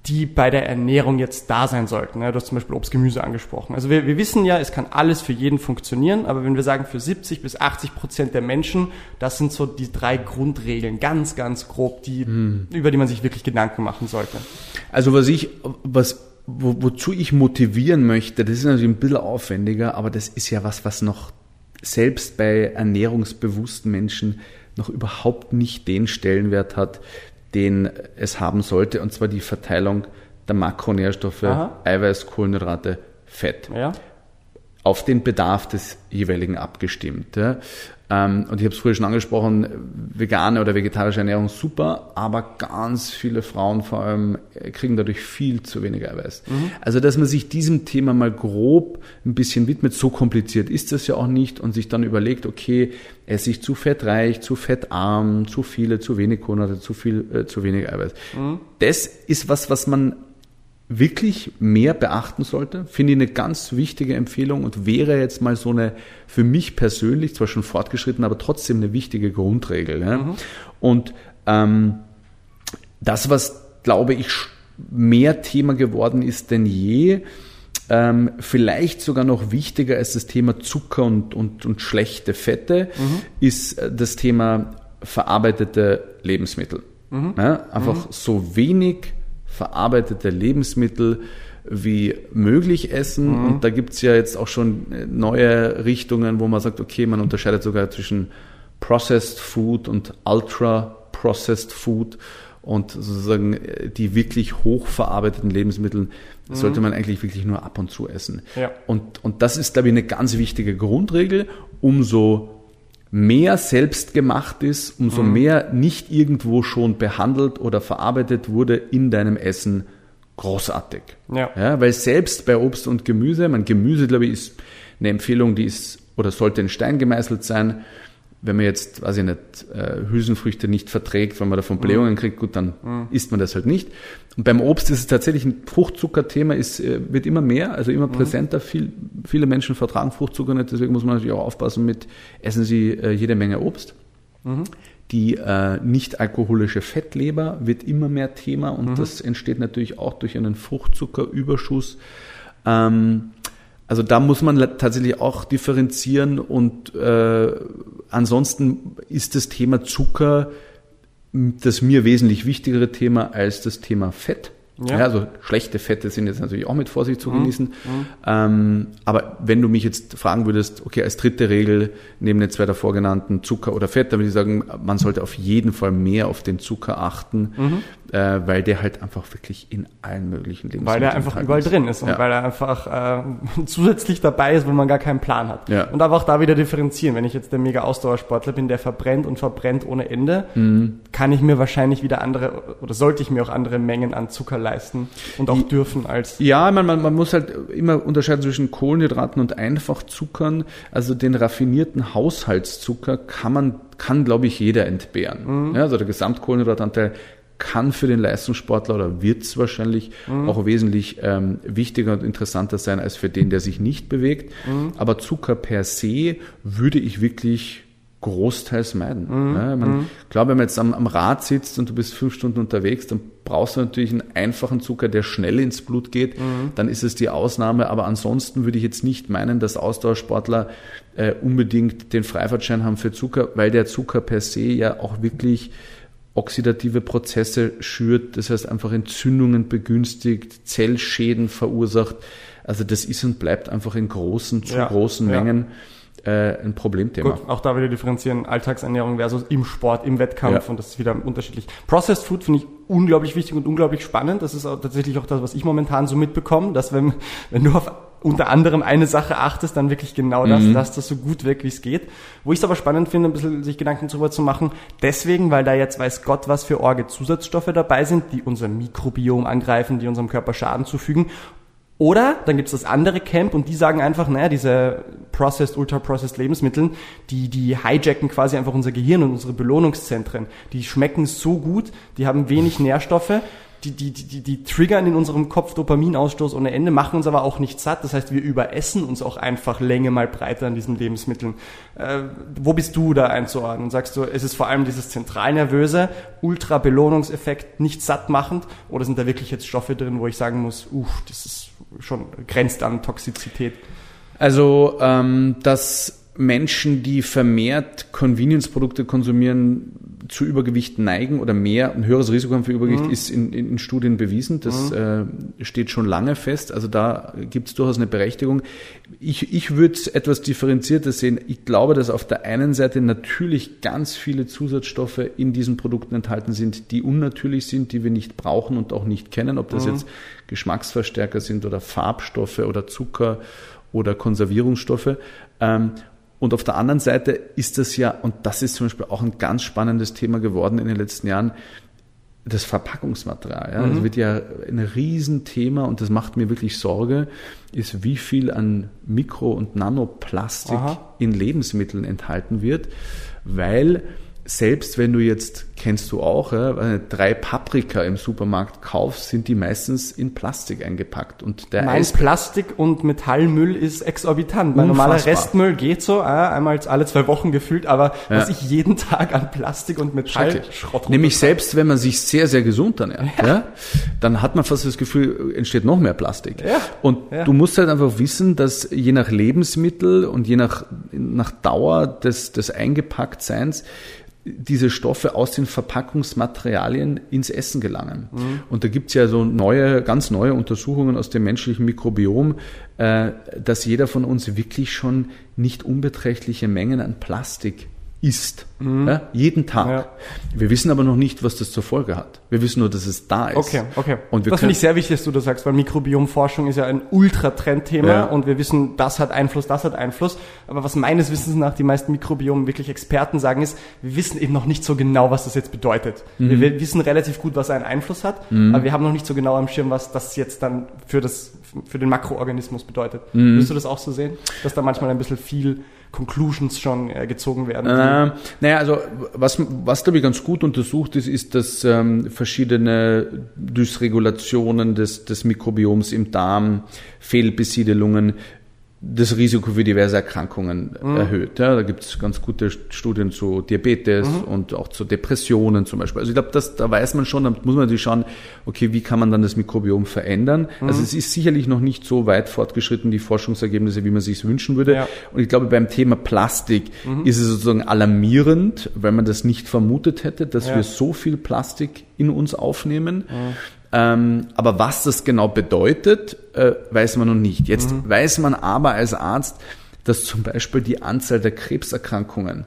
die bei der Ernährung jetzt da sein sollten. Du hast zum Beispiel Obst, Gemüse angesprochen. Also wir, wir wissen ja, es kann alles für jeden funktionieren, aber wenn wir sagen, für 70 bis 80 Prozent der Menschen, das sind so die drei Grundregeln, ganz, ganz grob, die, hm. über die man sich wirklich Gedanken machen sollte. Also was ich, was, wo, wozu ich motivieren möchte, das ist natürlich ein bisschen aufwendiger, aber das ist ja was, was noch selbst bei ernährungsbewussten Menschen noch überhaupt nicht den Stellenwert hat, den es haben sollte, und zwar die Verteilung der Makronährstoffe. Eiweiß, Kohlenhydrate, Fett. Ja. Auf den Bedarf des jeweiligen abgestimmt. Ja. Ähm, und ich habe es früher schon angesprochen, vegane oder vegetarische Ernährung super, aber ganz viele Frauen vor allem äh, kriegen dadurch viel zu wenig Eiweiß. Mhm. Also, dass man sich diesem Thema mal grob ein bisschen widmet, so kompliziert ist das ja auch nicht und sich dann überlegt, okay, esse ich zu fettreich, zu fettarm, zu viele, zu wenig Kohlenhydrate, zu viel, äh, zu wenig Eiweiß. Mhm. Das ist was, was man wirklich mehr beachten sollte, finde ich eine ganz wichtige Empfehlung und wäre jetzt mal so eine für mich persönlich, zwar schon fortgeschritten, aber trotzdem eine wichtige Grundregel. Ja? Mhm. Und ähm, das, was glaube ich mehr Thema geworden ist denn je, ähm, vielleicht sogar noch wichtiger als das Thema Zucker und, und, und schlechte Fette, mhm. ist äh, das Thema verarbeitete Lebensmittel. Mhm. Ja, einfach mhm. so wenig verarbeitete Lebensmittel wie möglich essen. Mhm. Und da gibt's ja jetzt auch schon neue Richtungen, wo man sagt, okay, man unterscheidet sogar zwischen Processed Food und Ultra Processed Food. Und sozusagen die wirklich hochverarbeiteten Lebensmittel mhm. sollte man eigentlich wirklich nur ab und zu essen. Ja. Und, und das ist, glaube ich, eine ganz wichtige Grundregel. Umso mehr selbst gemacht ist, umso mhm. mehr nicht irgendwo schon behandelt oder verarbeitet wurde in deinem Essen, großartig. Ja. ja weil selbst bei Obst und Gemüse, mein Gemüse, glaube ich, ist eine Empfehlung, die ist oder sollte in Stein gemeißelt sein wenn man jetzt, weiß ich nicht, äh, Hülsenfrüchte nicht verträgt, wenn man davon Blähungen mhm. kriegt, gut, dann mhm. isst man das halt nicht. Und beim Obst ist es tatsächlich ein Fruchtzuckerthema, ist, äh, wird immer mehr, also immer mhm. präsenter. Viel, viele Menschen vertragen Fruchtzucker nicht, deswegen muss man natürlich auch aufpassen mit, essen sie äh, jede Menge Obst. Mhm. Die äh, nicht alkoholische Fettleber wird immer mehr Thema und mhm. das entsteht natürlich auch durch einen Fruchtzuckerüberschuss. Ähm, also da muss man tatsächlich auch differenzieren und äh, ansonsten ist das Thema Zucker das mir wesentlich wichtigere Thema als das Thema Fett. Ja. ja. also schlechte Fette sind jetzt natürlich auch mit Vorsicht zu mhm. genießen. Mhm. Ähm, aber wenn du mich jetzt fragen würdest, okay, als dritte Regel neben den zwei davor genannten Zucker oder Fett, dann würde ich sagen, man sollte auf jeden Fall mehr auf den Zucker achten, mhm äh, weil der halt einfach wirklich in allen möglichen Lebensmitteln Weil der einfach überall ist. drin ist und ja. weil er einfach äh, zusätzlich dabei ist, wenn man gar keinen Plan hat. Ja. Und aber auch da wieder differenzieren. Wenn ich jetzt der mega Ausdauersportler bin, der verbrennt und verbrennt ohne Ende, mhm. kann ich mir wahrscheinlich wieder andere oder sollte ich mir auch andere Mengen an Zucker leisten und auch Die, dürfen als. Ja, man, man, man muss halt immer unterscheiden zwischen Kohlenhydraten und Einfachzuckern. Also den raffinierten Haushaltszucker kann man kann, glaube ich, jeder entbehren. Mhm. Ja, also der Gesamtkohlenhydratanteil kann für den Leistungssportler oder wird es wahrscheinlich mhm. auch wesentlich ähm, wichtiger und interessanter sein als für den, der sich nicht bewegt. Mhm. Aber Zucker per se würde ich wirklich großteils meiden. Mhm. Ja, man, mhm. Klar, wenn man jetzt am, am, Rad sitzt und du bist fünf Stunden unterwegs, dann brauchst du natürlich einen einfachen Zucker, der schnell ins Blut geht. Mhm. Dann ist es die Ausnahme. Aber ansonsten würde ich jetzt nicht meinen, dass Ausdauersportler äh, unbedingt den Freifahrtschein haben für Zucker, weil der Zucker per se ja auch wirklich oxidative Prozesse schürt, das heißt einfach Entzündungen begünstigt, Zellschäden verursacht. Also das ist und bleibt einfach in großen, zu ja, großen Mengen ja. äh, ein Problemthema. Gut, auch da wieder differenzieren, Alltagsernährung versus im Sport, im Wettkampf ja. und das ist wieder unterschiedlich. Processed Food finde ich unglaublich wichtig und unglaublich spannend. Das ist auch tatsächlich auch das, was ich momentan so mitbekomme, dass wenn, wenn du auf unter anderem eine Sache achtest, dann wirklich genau das, mhm. dass das so gut wirkt, wie es geht. Wo ich es aber spannend finde, ein bisschen sich Gedanken darüber zu machen, deswegen, weil da jetzt weiß Gott, was für Orge Zusatzstoffe dabei sind, die unser Mikrobiom angreifen, die unserem Körper Schaden zufügen. Oder dann gibt's das andere Camp und die sagen einfach, naja, diese processed, ultra-processed Lebensmittel, die, die hijacken quasi einfach unser Gehirn und unsere Belohnungszentren. Die schmecken so gut, die haben wenig Nährstoffe, die, die, die, die triggern in unserem Kopf Dopaminausstoß ohne Ende, machen uns aber auch nicht satt. Das heißt, wir überessen uns auch einfach Länge mal breiter an diesen Lebensmitteln. Äh, wo bist du da einzuordnen? Sagst du, es ist vor allem dieses zentralnervöse, Ultra-Belohnungseffekt, nicht satt machend? Oder sind da wirklich jetzt Stoffe drin, wo ich sagen muss, uff, das ist schon grenzt an Toxizität? Also, ähm, dass Menschen, die vermehrt Convenience-Produkte konsumieren, zu Übergewicht neigen oder mehr ein höheres Risiko haben für Übergewicht, mhm. ist in, in, Studien bewiesen. Das mhm. äh, steht schon lange fest. Also da gibt es durchaus eine Berechtigung. Ich, ich würde es etwas differenzierter sehen. Ich glaube, dass auf der einen Seite natürlich ganz viele Zusatzstoffe in diesen Produkten enthalten sind, die unnatürlich sind, die wir nicht brauchen und auch nicht kennen. Ob das mhm. jetzt Geschmacksverstärker sind oder Farbstoffe oder Zucker oder Konservierungsstoffe. Ähm, und auf der anderen Seite ist das ja, und das ist zum Beispiel auch ein ganz spannendes Thema geworden in den letzten Jahren, das Verpackungsmaterial. Ja. Mhm. Das wird ja ein Riesenthema und das macht mir wirklich Sorge, ist wie viel an Mikro- und Nanoplastik Aha. in Lebensmitteln enthalten wird, weil selbst wenn du jetzt, kennst du auch, drei Paprika im Supermarkt kaufst, sind die meistens in Plastik eingepackt. Und der mein Eis Plastik und Metallmüll ist exorbitant. Mein normaler Restmüll geht so, einmal alle zwei Wochen gefühlt, aber ja. was ich jeden Tag an Plastik und Metall Schrott Nämlich selbst wenn man sich sehr, sehr gesund ernährt, ja. ja. dann hat man fast das Gefühl, entsteht noch mehr Plastik. Ja. Und du musst halt einfach wissen, dass je nach Lebensmittel und je nach, nach Dauer des, des Eingepacktseins diese Stoffe aus den Verpackungsmaterialien ins Essen gelangen. Mhm. Und da gibt's ja so neue, ganz neue Untersuchungen aus dem menschlichen Mikrobiom, äh, dass jeder von uns wirklich schon nicht unbeträchtliche Mengen an Plastik isst. Mhm. Ja, jeden Tag. Ja. Wir wissen aber noch nicht, was das zur Folge hat. Wir wissen nur, dass es da ist. Okay, okay. Und das finde ich sehr wichtig, dass du das sagst, weil Mikrobiomforschung ist ja ein Ultra-Trendthema ja. und wir wissen, das hat Einfluss, das hat Einfluss. Aber was meines Wissens nach die meisten Mikrobiom wirklich Experten sagen, ist, wir wissen eben noch nicht so genau, was das jetzt bedeutet. Mhm. Wir wissen relativ gut, was einen Einfluss hat, mhm. aber wir haben noch nicht so genau am Schirm, was das jetzt dann für das, für den Makroorganismus bedeutet. Mhm. Würdest du das auch so sehen? Dass da manchmal ein bisschen viel Conclusions schon äh, gezogen werden? Äh, naja, also was, was glaube ich ganz gut untersucht ist, ist, dass ähm, verschiedene Dysregulationen des, des Mikrobioms im Darm, Fehlbesiedelungen, das Risiko für diverse Erkrankungen mhm. erhöht. Ja, da gibt es ganz gute Studien zu Diabetes mhm. und auch zu Depressionen zum Beispiel. Also ich glaube, da weiß man schon, da muss man natürlich schauen, okay, wie kann man dann das Mikrobiom verändern? Mhm. Also es ist sicherlich noch nicht so weit fortgeschritten, die Forschungsergebnisse, wie man sich wünschen würde. Ja. Und ich glaube, beim Thema Plastik mhm. ist es sozusagen alarmierend, weil man das nicht vermutet hätte, dass ja. wir so viel Plastik in uns aufnehmen. Ähm, aber was das genau bedeutet, äh, weiß man noch nicht. Jetzt mhm. weiß man aber als Arzt, dass zum Beispiel die Anzahl der Krebserkrankungen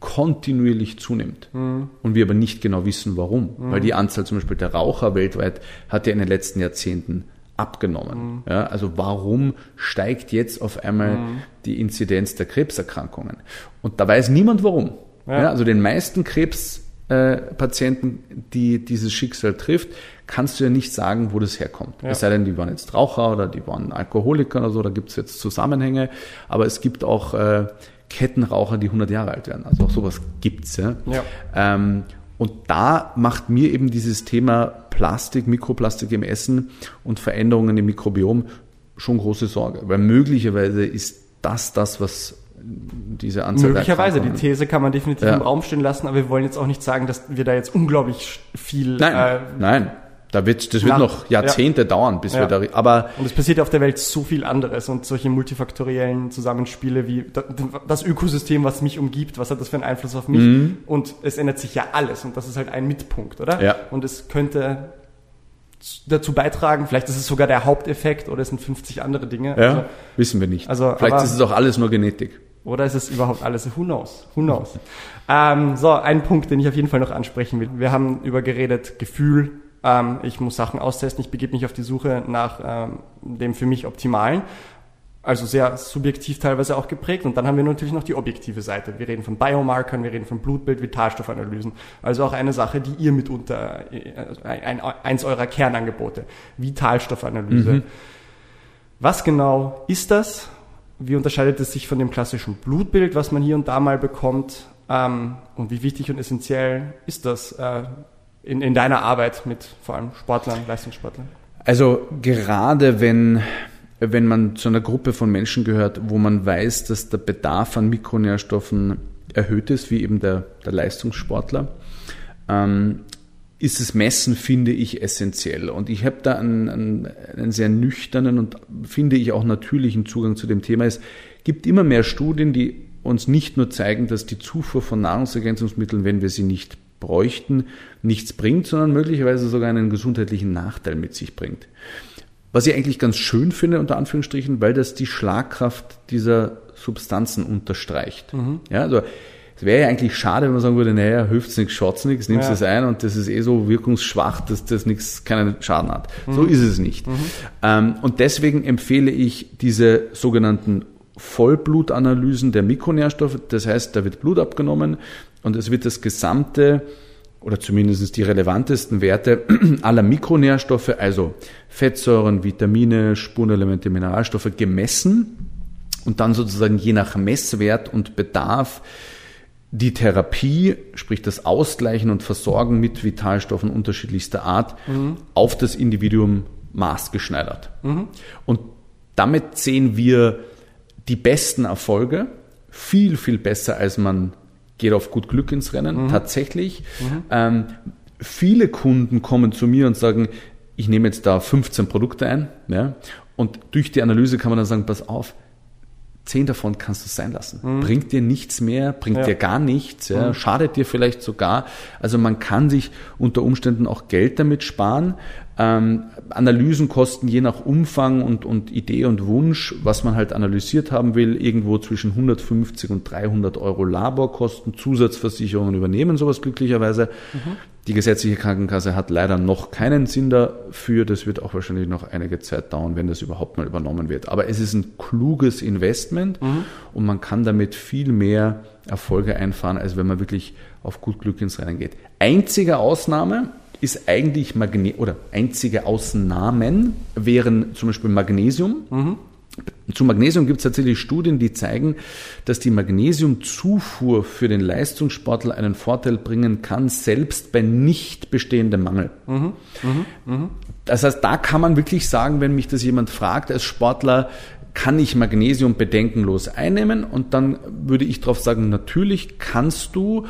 kontinuierlich zunimmt. Mhm. Und wir aber nicht genau wissen, warum. Mhm. Weil die Anzahl zum Beispiel der Raucher weltweit hat ja in den letzten Jahrzehnten abgenommen. Mhm. Ja, also warum steigt jetzt auf einmal mhm. die Inzidenz der Krebserkrankungen? Und da weiß niemand warum. Ja. Ja, also den meisten Krebspatienten, äh, die dieses Schicksal trifft, kannst du ja nicht sagen, wo das herkommt. Ja. Es sei denn, die waren jetzt Raucher oder die waren Alkoholiker oder so, da gibt es jetzt Zusammenhänge. Aber es gibt auch äh, Kettenraucher, die 100 Jahre alt werden. Also auch sowas gibt's ja. ja. Ähm, und da macht mir eben dieses Thema Plastik, Mikroplastik im Essen und Veränderungen im Mikrobiom schon große Sorge, weil möglicherweise ist das das, was diese Anzahl Möglicherweise, die These kann man definitiv ja. im Raum stehen lassen, aber wir wollen jetzt auch nicht sagen, dass wir da jetzt unglaublich viel nein, äh, nein. Da wird, das wird noch Jahrzehnte ja. dauern, bis ja. wir da, aber. Und es passiert auf der Welt so viel anderes und solche multifaktoriellen Zusammenspiele wie das Ökosystem, was mich umgibt, was hat das für einen Einfluss auf mich? Mhm. Und es ändert sich ja alles und das ist halt ein Mitpunkt, oder? Ja. Und es könnte dazu beitragen, vielleicht ist es sogar der Haupteffekt oder es sind 50 andere Dinge. Ja, also, wissen wir nicht. Also, vielleicht aber, ist es auch alles nur Genetik. Oder ist es überhaupt alles? Who knows? Who knows? ähm, so, ein Punkt, den ich auf jeden Fall noch ansprechen will. Wir haben über geredet, Gefühl, ähm, ich muss Sachen austesten, ich begebe mich auf die Suche nach ähm, dem für mich Optimalen. Also sehr subjektiv teilweise auch geprägt. Und dann haben wir natürlich noch die objektive Seite. Wir reden von Biomarkern, wir reden von Blutbild, Vitalstoffanalysen. Also auch eine Sache, die ihr mitunter, äh, ein, eins eurer Kernangebote, Vitalstoffanalyse. Mhm. Was genau ist das? Wie unterscheidet es sich von dem klassischen Blutbild, was man hier und da mal bekommt? Ähm, und wie wichtig und essentiell ist das? In, in deiner Arbeit mit vor allem Sportlern, Leistungssportlern? Also gerade wenn, wenn man zu einer Gruppe von Menschen gehört, wo man weiß, dass der Bedarf an Mikronährstoffen erhöht ist, wie eben der, der Leistungssportler, ähm, ist das Messen, finde ich, essentiell. Und ich habe da einen, einen, einen, sehr nüchternen und finde ich auch natürlichen Zugang zu dem Thema. Es gibt immer mehr Studien, die uns nicht nur zeigen, dass die Zufuhr von Nahrungsergänzungsmitteln, wenn wir sie nicht bräuchten, nichts bringt, sondern möglicherweise sogar einen gesundheitlichen Nachteil mit sich bringt. Was ich eigentlich ganz schön finde, unter Anführungsstrichen, weil das die Schlagkraft dieser Substanzen unterstreicht. Mhm. Ja, also es wäre ja eigentlich schade, wenn man sagen würde, naja, hilft's nichts, schaut's nichts, nimmst ja. es ein und das ist eh so wirkungsschwach, dass das nichts, keinen Schaden hat. Mhm. So ist es nicht. Mhm. Ähm, und deswegen empfehle ich diese sogenannten Vollblutanalysen der Mikronährstoffe. Das heißt, da wird Blut abgenommen und es wird das gesamte oder zumindest die relevantesten Werte aller Mikronährstoffe, also Fettsäuren, Vitamine, Spurenelemente, Mineralstoffe gemessen und dann sozusagen je nach Messwert und Bedarf die Therapie, sprich das Ausgleichen und Versorgen mit Vitalstoffen unterschiedlichster Art, mhm. auf das Individuum maßgeschneidert. Mhm. Und damit sehen wir die besten Erfolge, viel, viel besser, als man geht auf gut Glück ins Rennen, mhm. tatsächlich. Mhm. Ähm, viele Kunden kommen zu mir und sagen, ich nehme jetzt da 15 Produkte ein, ja, und durch die Analyse kann man dann sagen, pass auf, zehn davon kannst du sein lassen. Mhm. Bringt dir nichts mehr, bringt ja. dir gar nichts, ja, mhm. schadet dir vielleicht sogar. Also man kann sich unter Umständen auch Geld damit sparen. Ähm, Analysen kosten je nach Umfang und, und Idee und Wunsch, was man halt analysiert haben will, irgendwo zwischen 150 und 300 Euro Laborkosten. Zusatzversicherungen übernehmen sowas glücklicherweise. Mhm. Die gesetzliche Krankenkasse hat leider noch keinen Sinn dafür. Das wird auch wahrscheinlich noch einige Zeit dauern, wenn das überhaupt mal übernommen wird. Aber es ist ein kluges Investment mhm. und man kann damit viel mehr Erfolge einfahren, als wenn man wirklich auf gut Glück ins Rennen geht. Einzige Ausnahme ist eigentlich Magne oder einzige Ausnahmen wären zum Beispiel Magnesium. Mhm. Zu Magnesium gibt es tatsächlich Studien, die zeigen, dass die Magnesiumzufuhr für den Leistungssportler einen Vorteil bringen kann, selbst bei nicht bestehendem Mangel. Mhm, mh, mh. Das heißt, da kann man wirklich sagen, wenn mich das jemand fragt als Sportler, kann ich Magnesium bedenkenlos einnehmen? Und dann würde ich darauf sagen, natürlich kannst du,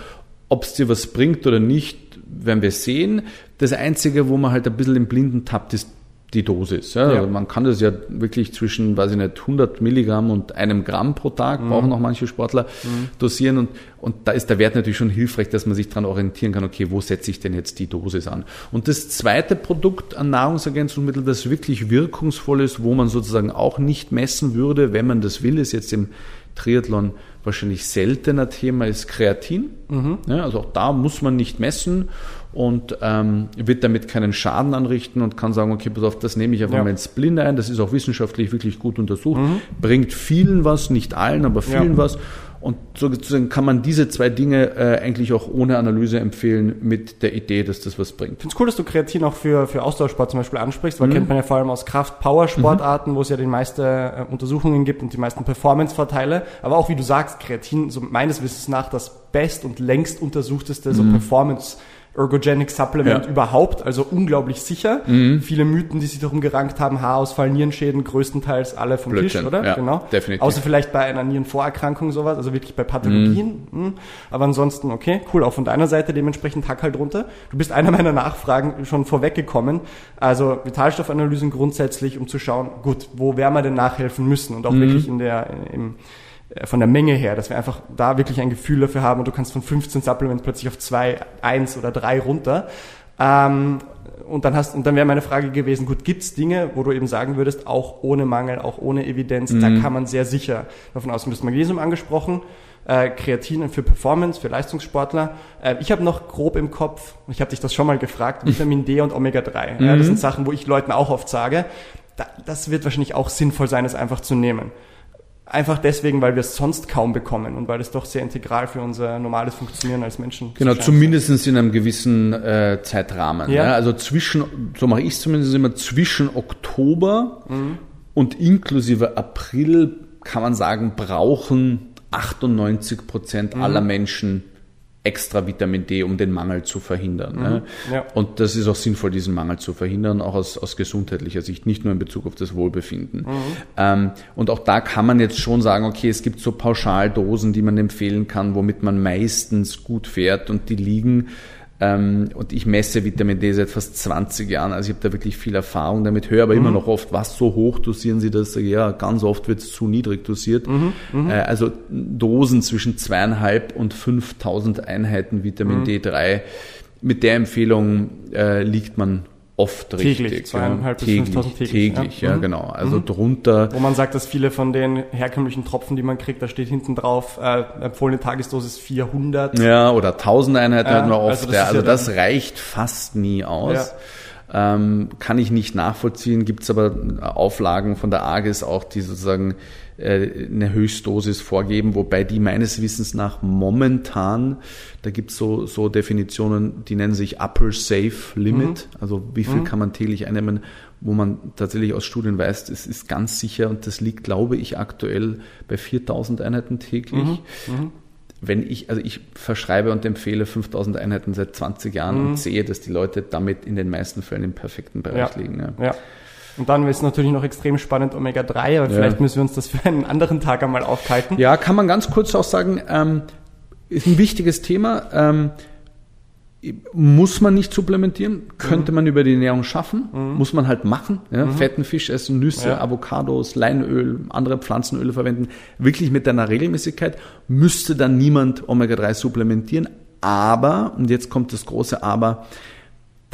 ob es dir was bringt oder nicht, werden wir sehen. Das Einzige, wo man halt ein bisschen im Blinden tappt, ist die Dosis. Ja. Ja. Also man kann das ja wirklich zwischen, weiß ich nicht, 100 Milligramm und einem Gramm pro Tag, mhm. brauchen auch manche Sportler, mhm. dosieren. Und, und da ist der Wert natürlich schon hilfreich, dass man sich daran orientieren kann, okay, wo setze ich denn jetzt die Dosis an? Und das zweite Produkt an Nahrungsergänzungsmitteln, das wirklich wirkungsvoll ist, wo man sozusagen auch nicht messen würde, wenn man das will, ist jetzt im Triathlon wahrscheinlich seltener Thema, ist Kreatin. Mhm. Ja, also auch da muss man nicht messen und ähm, wird damit keinen Schaden anrichten und kann sagen, okay, pass auf, das nehme ich einfach ja. mal ins Blinde ein. Das ist auch wissenschaftlich wirklich gut untersucht. Mhm. Bringt vielen was, nicht allen, aber vielen ja. was. Und sozusagen kann man diese zwei Dinge äh, eigentlich auch ohne Analyse empfehlen mit der Idee, dass das was bringt. Ich finde es cool, dass du Kreatin auch für, für Ausdauersport zum Beispiel ansprichst, weil mhm. kennt man ja vor allem aus Kraft-Power-Sportarten, mhm. wo es ja die meisten äh, Untersuchungen gibt und die meisten Performance-Vorteile. Aber auch wie du sagst, Kreatin, so meines Wissens nach, das best und längst untersuchteste so mhm. Performance- Ergogenic Supplement ja. überhaupt, also unglaublich sicher. Mhm. Viele Mythen, die sich darum gerankt haben, Haarausfall, Nierenschäden, größtenteils alle vom Blödsinn. Tisch, oder? Ja, genau. Definitiv. Außer vielleicht bei einer Nierenvorerkrankung sowas, also wirklich bei Pathologien. Mhm. mhm. Aber ansonsten, okay, cool, auch von deiner Seite dementsprechend Hack halt runter. Du bist einer meiner Nachfragen schon vorweggekommen. Also Vitalstoffanalysen grundsätzlich, um zu schauen, gut, wo werden wir denn nachhelfen müssen und auch mhm. wirklich in der, im, von der Menge her, dass wir einfach da wirklich ein Gefühl dafür haben und du kannst von 15 Supplements plötzlich auf zwei, eins oder drei runter. Ähm, und dann hast, und dann wäre meine Frage gewesen, gut, gibt's Dinge, wo du eben sagen würdest, auch ohne Mangel, auch ohne Evidenz, mhm. da kann man sehr sicher davon ausgehen. Du hast Magnesium angesprochen, äh, Kreatin für Performance, für Leistungssportler. Äh, ich habe noch grob im Kopf, ich habe dich das schon mal gefragt, Vitamin D und Omega-3. Mhm. Ja, das sind Sachen, wo ich Leuten auch oft sage, da, das wird wahrscheinlich auch sinnvoll sein, es einfach zu nehmen. Einfach deswegen, weil wir es sonst kaum bekommen und weil es doch sehr integral für unser normales Funktionieren als Menschen ist. Genau, zumindest in einem gewissen äh, Zeitrahmen. Ja. ja. Also zwischen, so mache ich es zumindest immer, zwischen Oktober mhm. und inklusive April kann man sagen, brauchen 98 Prozent mhm. aller Menschen extra Vitamin D, um den Mangel zu verhindern. Ne? Mhm. Ja. Und das ist auch sinnvoll, diesen Mangel zu verhindern, auch aus, aus gesundheitlicher Sicht, nicht nur in Bezug auf das Wohlbefinden. Mhm. Ähm, und auch da kann man jetzt schon sagen, okay, es gibt so Pauschaldosen, die man empfehlen kann, womit man meistens gut fährt und die liegen und ich messe Vitamin D seit fast 20 Jahren, also ich habe da wirklich viel Erfahrung damit, höre aber immer Mhm. noch oft, was so hoch dosieren Sie das? Ja, ganz oft wird es zu niedrig dosiert. Mhm. Äh, also Dosen zwischen zweieinhalb und 5000 Einheiten Vitamin Mhm. D3. Mit der Empfehlung äh, liegt man oft Täglich, richtig. zweieinhalb bis täglich, 5000 täglich, täglich, ja. ja, Mhm. genau. Also drunter Wo man sagt, dass viele von den herkömmlichen Tropfen, die man kriegt, da steht hinten drauf, äh, empfohlene Tagesdosis 400. Ja, oder 1000 Einheiten Ja, hatten wir oft. also das ja, also ja das reicht fast nie aus. Ähm, kann ich nicht nachvollziehen, gibt es aber Auflagen von der AGES auch, die sozusagen äh, eine Höchstdosis vorgeben, wobei die meines Wissens nach momentan, da gibt es so, so Definitionen, die nennen sich Upper Safe Limit, also wie viel kann man täglich einnehmen, wo man tatsächlich aus Studien weiß, es ist ganz sicher und das liegt, glaube ich, aktuell bei 4000 Einheiten täglich wenn ich, also ich verschreibe und empfehle 5000 Einheiten seit 20 Jahren und sehe, dass die Leute damit in den meisten Fällen im perfekten Bereich Ja. liegen. Ja. Ja. Und dann ist natürlich noch extrem spannend Omega-3, aber vielleicht müssen wir uns das für einen anderen Tag einmal aufhalten. ja, kann man ganz kurz auch sagen, ähm, ist ein wichtiges Thema. Ähm, muss man nicht supplementieren, könnte man über die Ernährung schaffen, muss man halt machen. Ja? Fetten Fisch essen, Nüsse, Ja. Avocados, Leinöl, andere Pflanzenöle verwenden, wirklich mit einer Regelmäßigkeit, müsste dann niemand Omega-3 supplementieren. Aber, und jetzt kommt das große Aber,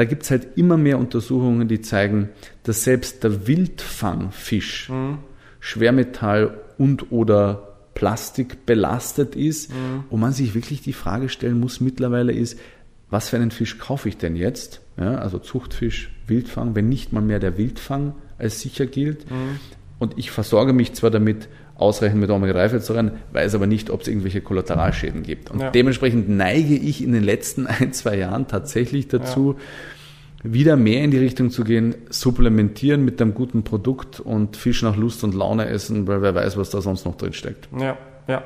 da gibt's halt immer mehr Untersuchungen, die zeigen, dass selbst der Wildfangfisch Schwermetall und oder Plastik belastet ist. Und man sich wirklich die Frage stellen muss mittlerweile ist, was für einen Fisch kaufe ich denn jetzt? Ja, also Zuchtfisch, Wildfang, wenn nicht mal mehr der Wildfang als sicher gilt. Und ich versorge mich zwar damit, ausreichend mit Omega-3-Fettsäuren, weiß aber nicht, ob es irgendwelche Kollateralschäden gibt. Und Ja. dementsprechend neige ich in den letzten ein, zwei Jahren tatsächlich dazu, wieder mehr in die Richtung zu gehen, supplementieren mit einem guten Produkt und Fisch nach Lust und Laune essen, weil wer weiß, was da sonst noch drin steckt. Ja, ja.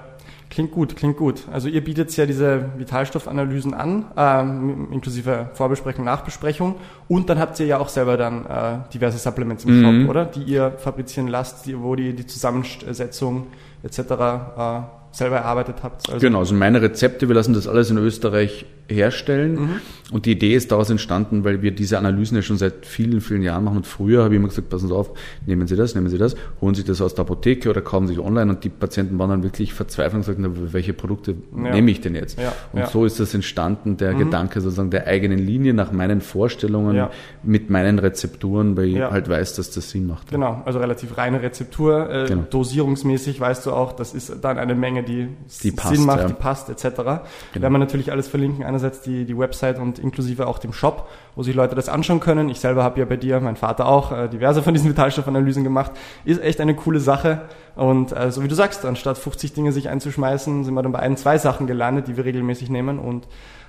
Klingt gut, klingt gut. Also ihr bietet ja diese Vitalstoffanalysen an, ähm, inklusive Vorbesprechung, Nachbesprechung. Und dann habt ihr ja auch selber dann äh, diverse Supplements im Mhm. Shop, oder? Die ihr fabrizieren lasst, die, wo die die Zusammensetzung etc. Äh, selber erarbeitet habt. Also, Genau, also meine Rezepte, wir lassen das alles in Österreich herstellen. Und die Idee ist daraus entstanden, weil wir diese Analysen ja schon seit vielen, vielen Jahren machen. Und früher habe ich immer gesagt, passen Sie auf, nehmen Sie das, nehmen Sie das, holen Sie das aus der Apotheke oder kaufen Sie online. Und die Patienten waren dann wirklich verzweifelt und sagten, na, welche Produkte Ja. nehme ich denn jetzt? Ja, und ja. so ist das entstanden, der Gedanke sozusagen der eigenen Linie nach meinen Vorstellungen mit meinen Rezepturen, weil ich halt weiß, dass das Sinn macht. Genau, also relativ reine Rezeptur. Äh, Genau. Dosierungsmäßig weißt du auch, das ist dann eine Menge, die, Die Sinn passt, macht, ja. die passt etc. Genau. Werden wir natürlich alles verlinken. Einerseits die, die Website und inklusive auch dem Shop, wo sich Leute das anschauen können. Ich selber habe ja bei dir, mein Vater auch, äh, diverse von diesen Vitalstoffanalysen gemacht. Ist echt eine coole Sache. Und äh, so wie du sagst, anstatt 50 Dinge sich einzuschmeißen, sind wir dann bei ein, zwei Sachen gelandet, die wir regelmäßig nehmen. Und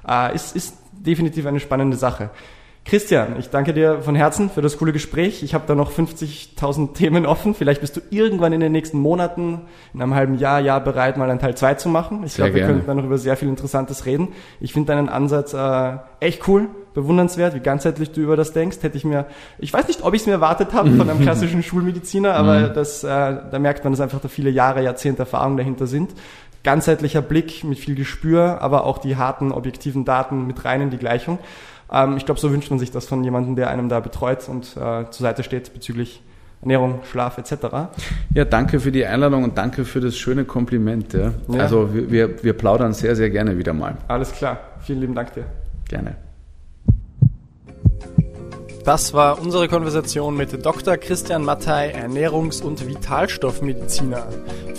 äh, ist, ist definitiv eine spannende Sache. Christian, ich danke dir von Herzen für das coole Gespräch. Ich habe da noch 50.000 Themen offen. Vielleicht bist du irgendwann in den nächsten Monaten, in einem halben Jahr, Jahr bereit, mal einen Teil 2 zu machen. Ich glaube, wir gerne. könnten da noch über sehr viel Interessantes reden. Ich finde deinen Ansatz äh, echt cool, bewundernswert, wie ganzheitlich du über das denkst. Hätte ich mir, ich weiß nicht, ob ich es mir erwartet habe von einem klassischen Schulmediziner, aber das, äh, da merkt man, dass einfach da viele Jahre, Jahrzehnte Erfahrung dahinter sind. Ganzheitlicher Blick mit viel Gespür, aber auch die harten, objektiven Daten mit rein in die Gleichung. Ähm, ich glaube, so wünscht man sich das von jemandem, der einem da betreut und äh, zur Seite steht bezüglich Ernährung, Schlaf etc. Ja, danke für die Einladung und danke für das schöne Kompliment. Ja. Ja. Also wir, wir, wir plaudern sehr, sehr gerne wieder mal. Alles klar. Vielen lieben Dank dir. Gerne. Das war unsere Konversation mit Dr. Christian Mattei, Ernährungs- und Vitalstoffmediziner.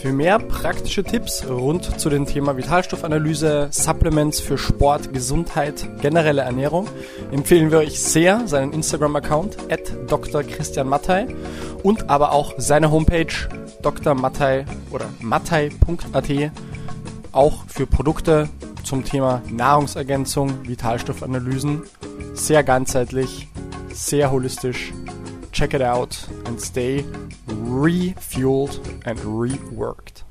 Für mehr praktische Tipps rund zu dem Thema Vitalstoffanalyse, Supplements für Sport, Gesundheit, generelle Ernährung empfehlen wir euch sehr seinen Instagram-Account at Dr. Christian Mattei und aber auch seine Homepage Dr. Mattei oder mattei.at auch für Produkte zum Thema Nahrungsergänzung, Vitalstoffanalysen. Sehr ganzheitlich, sehr holistisch. Check it out and stay refueled and reworked.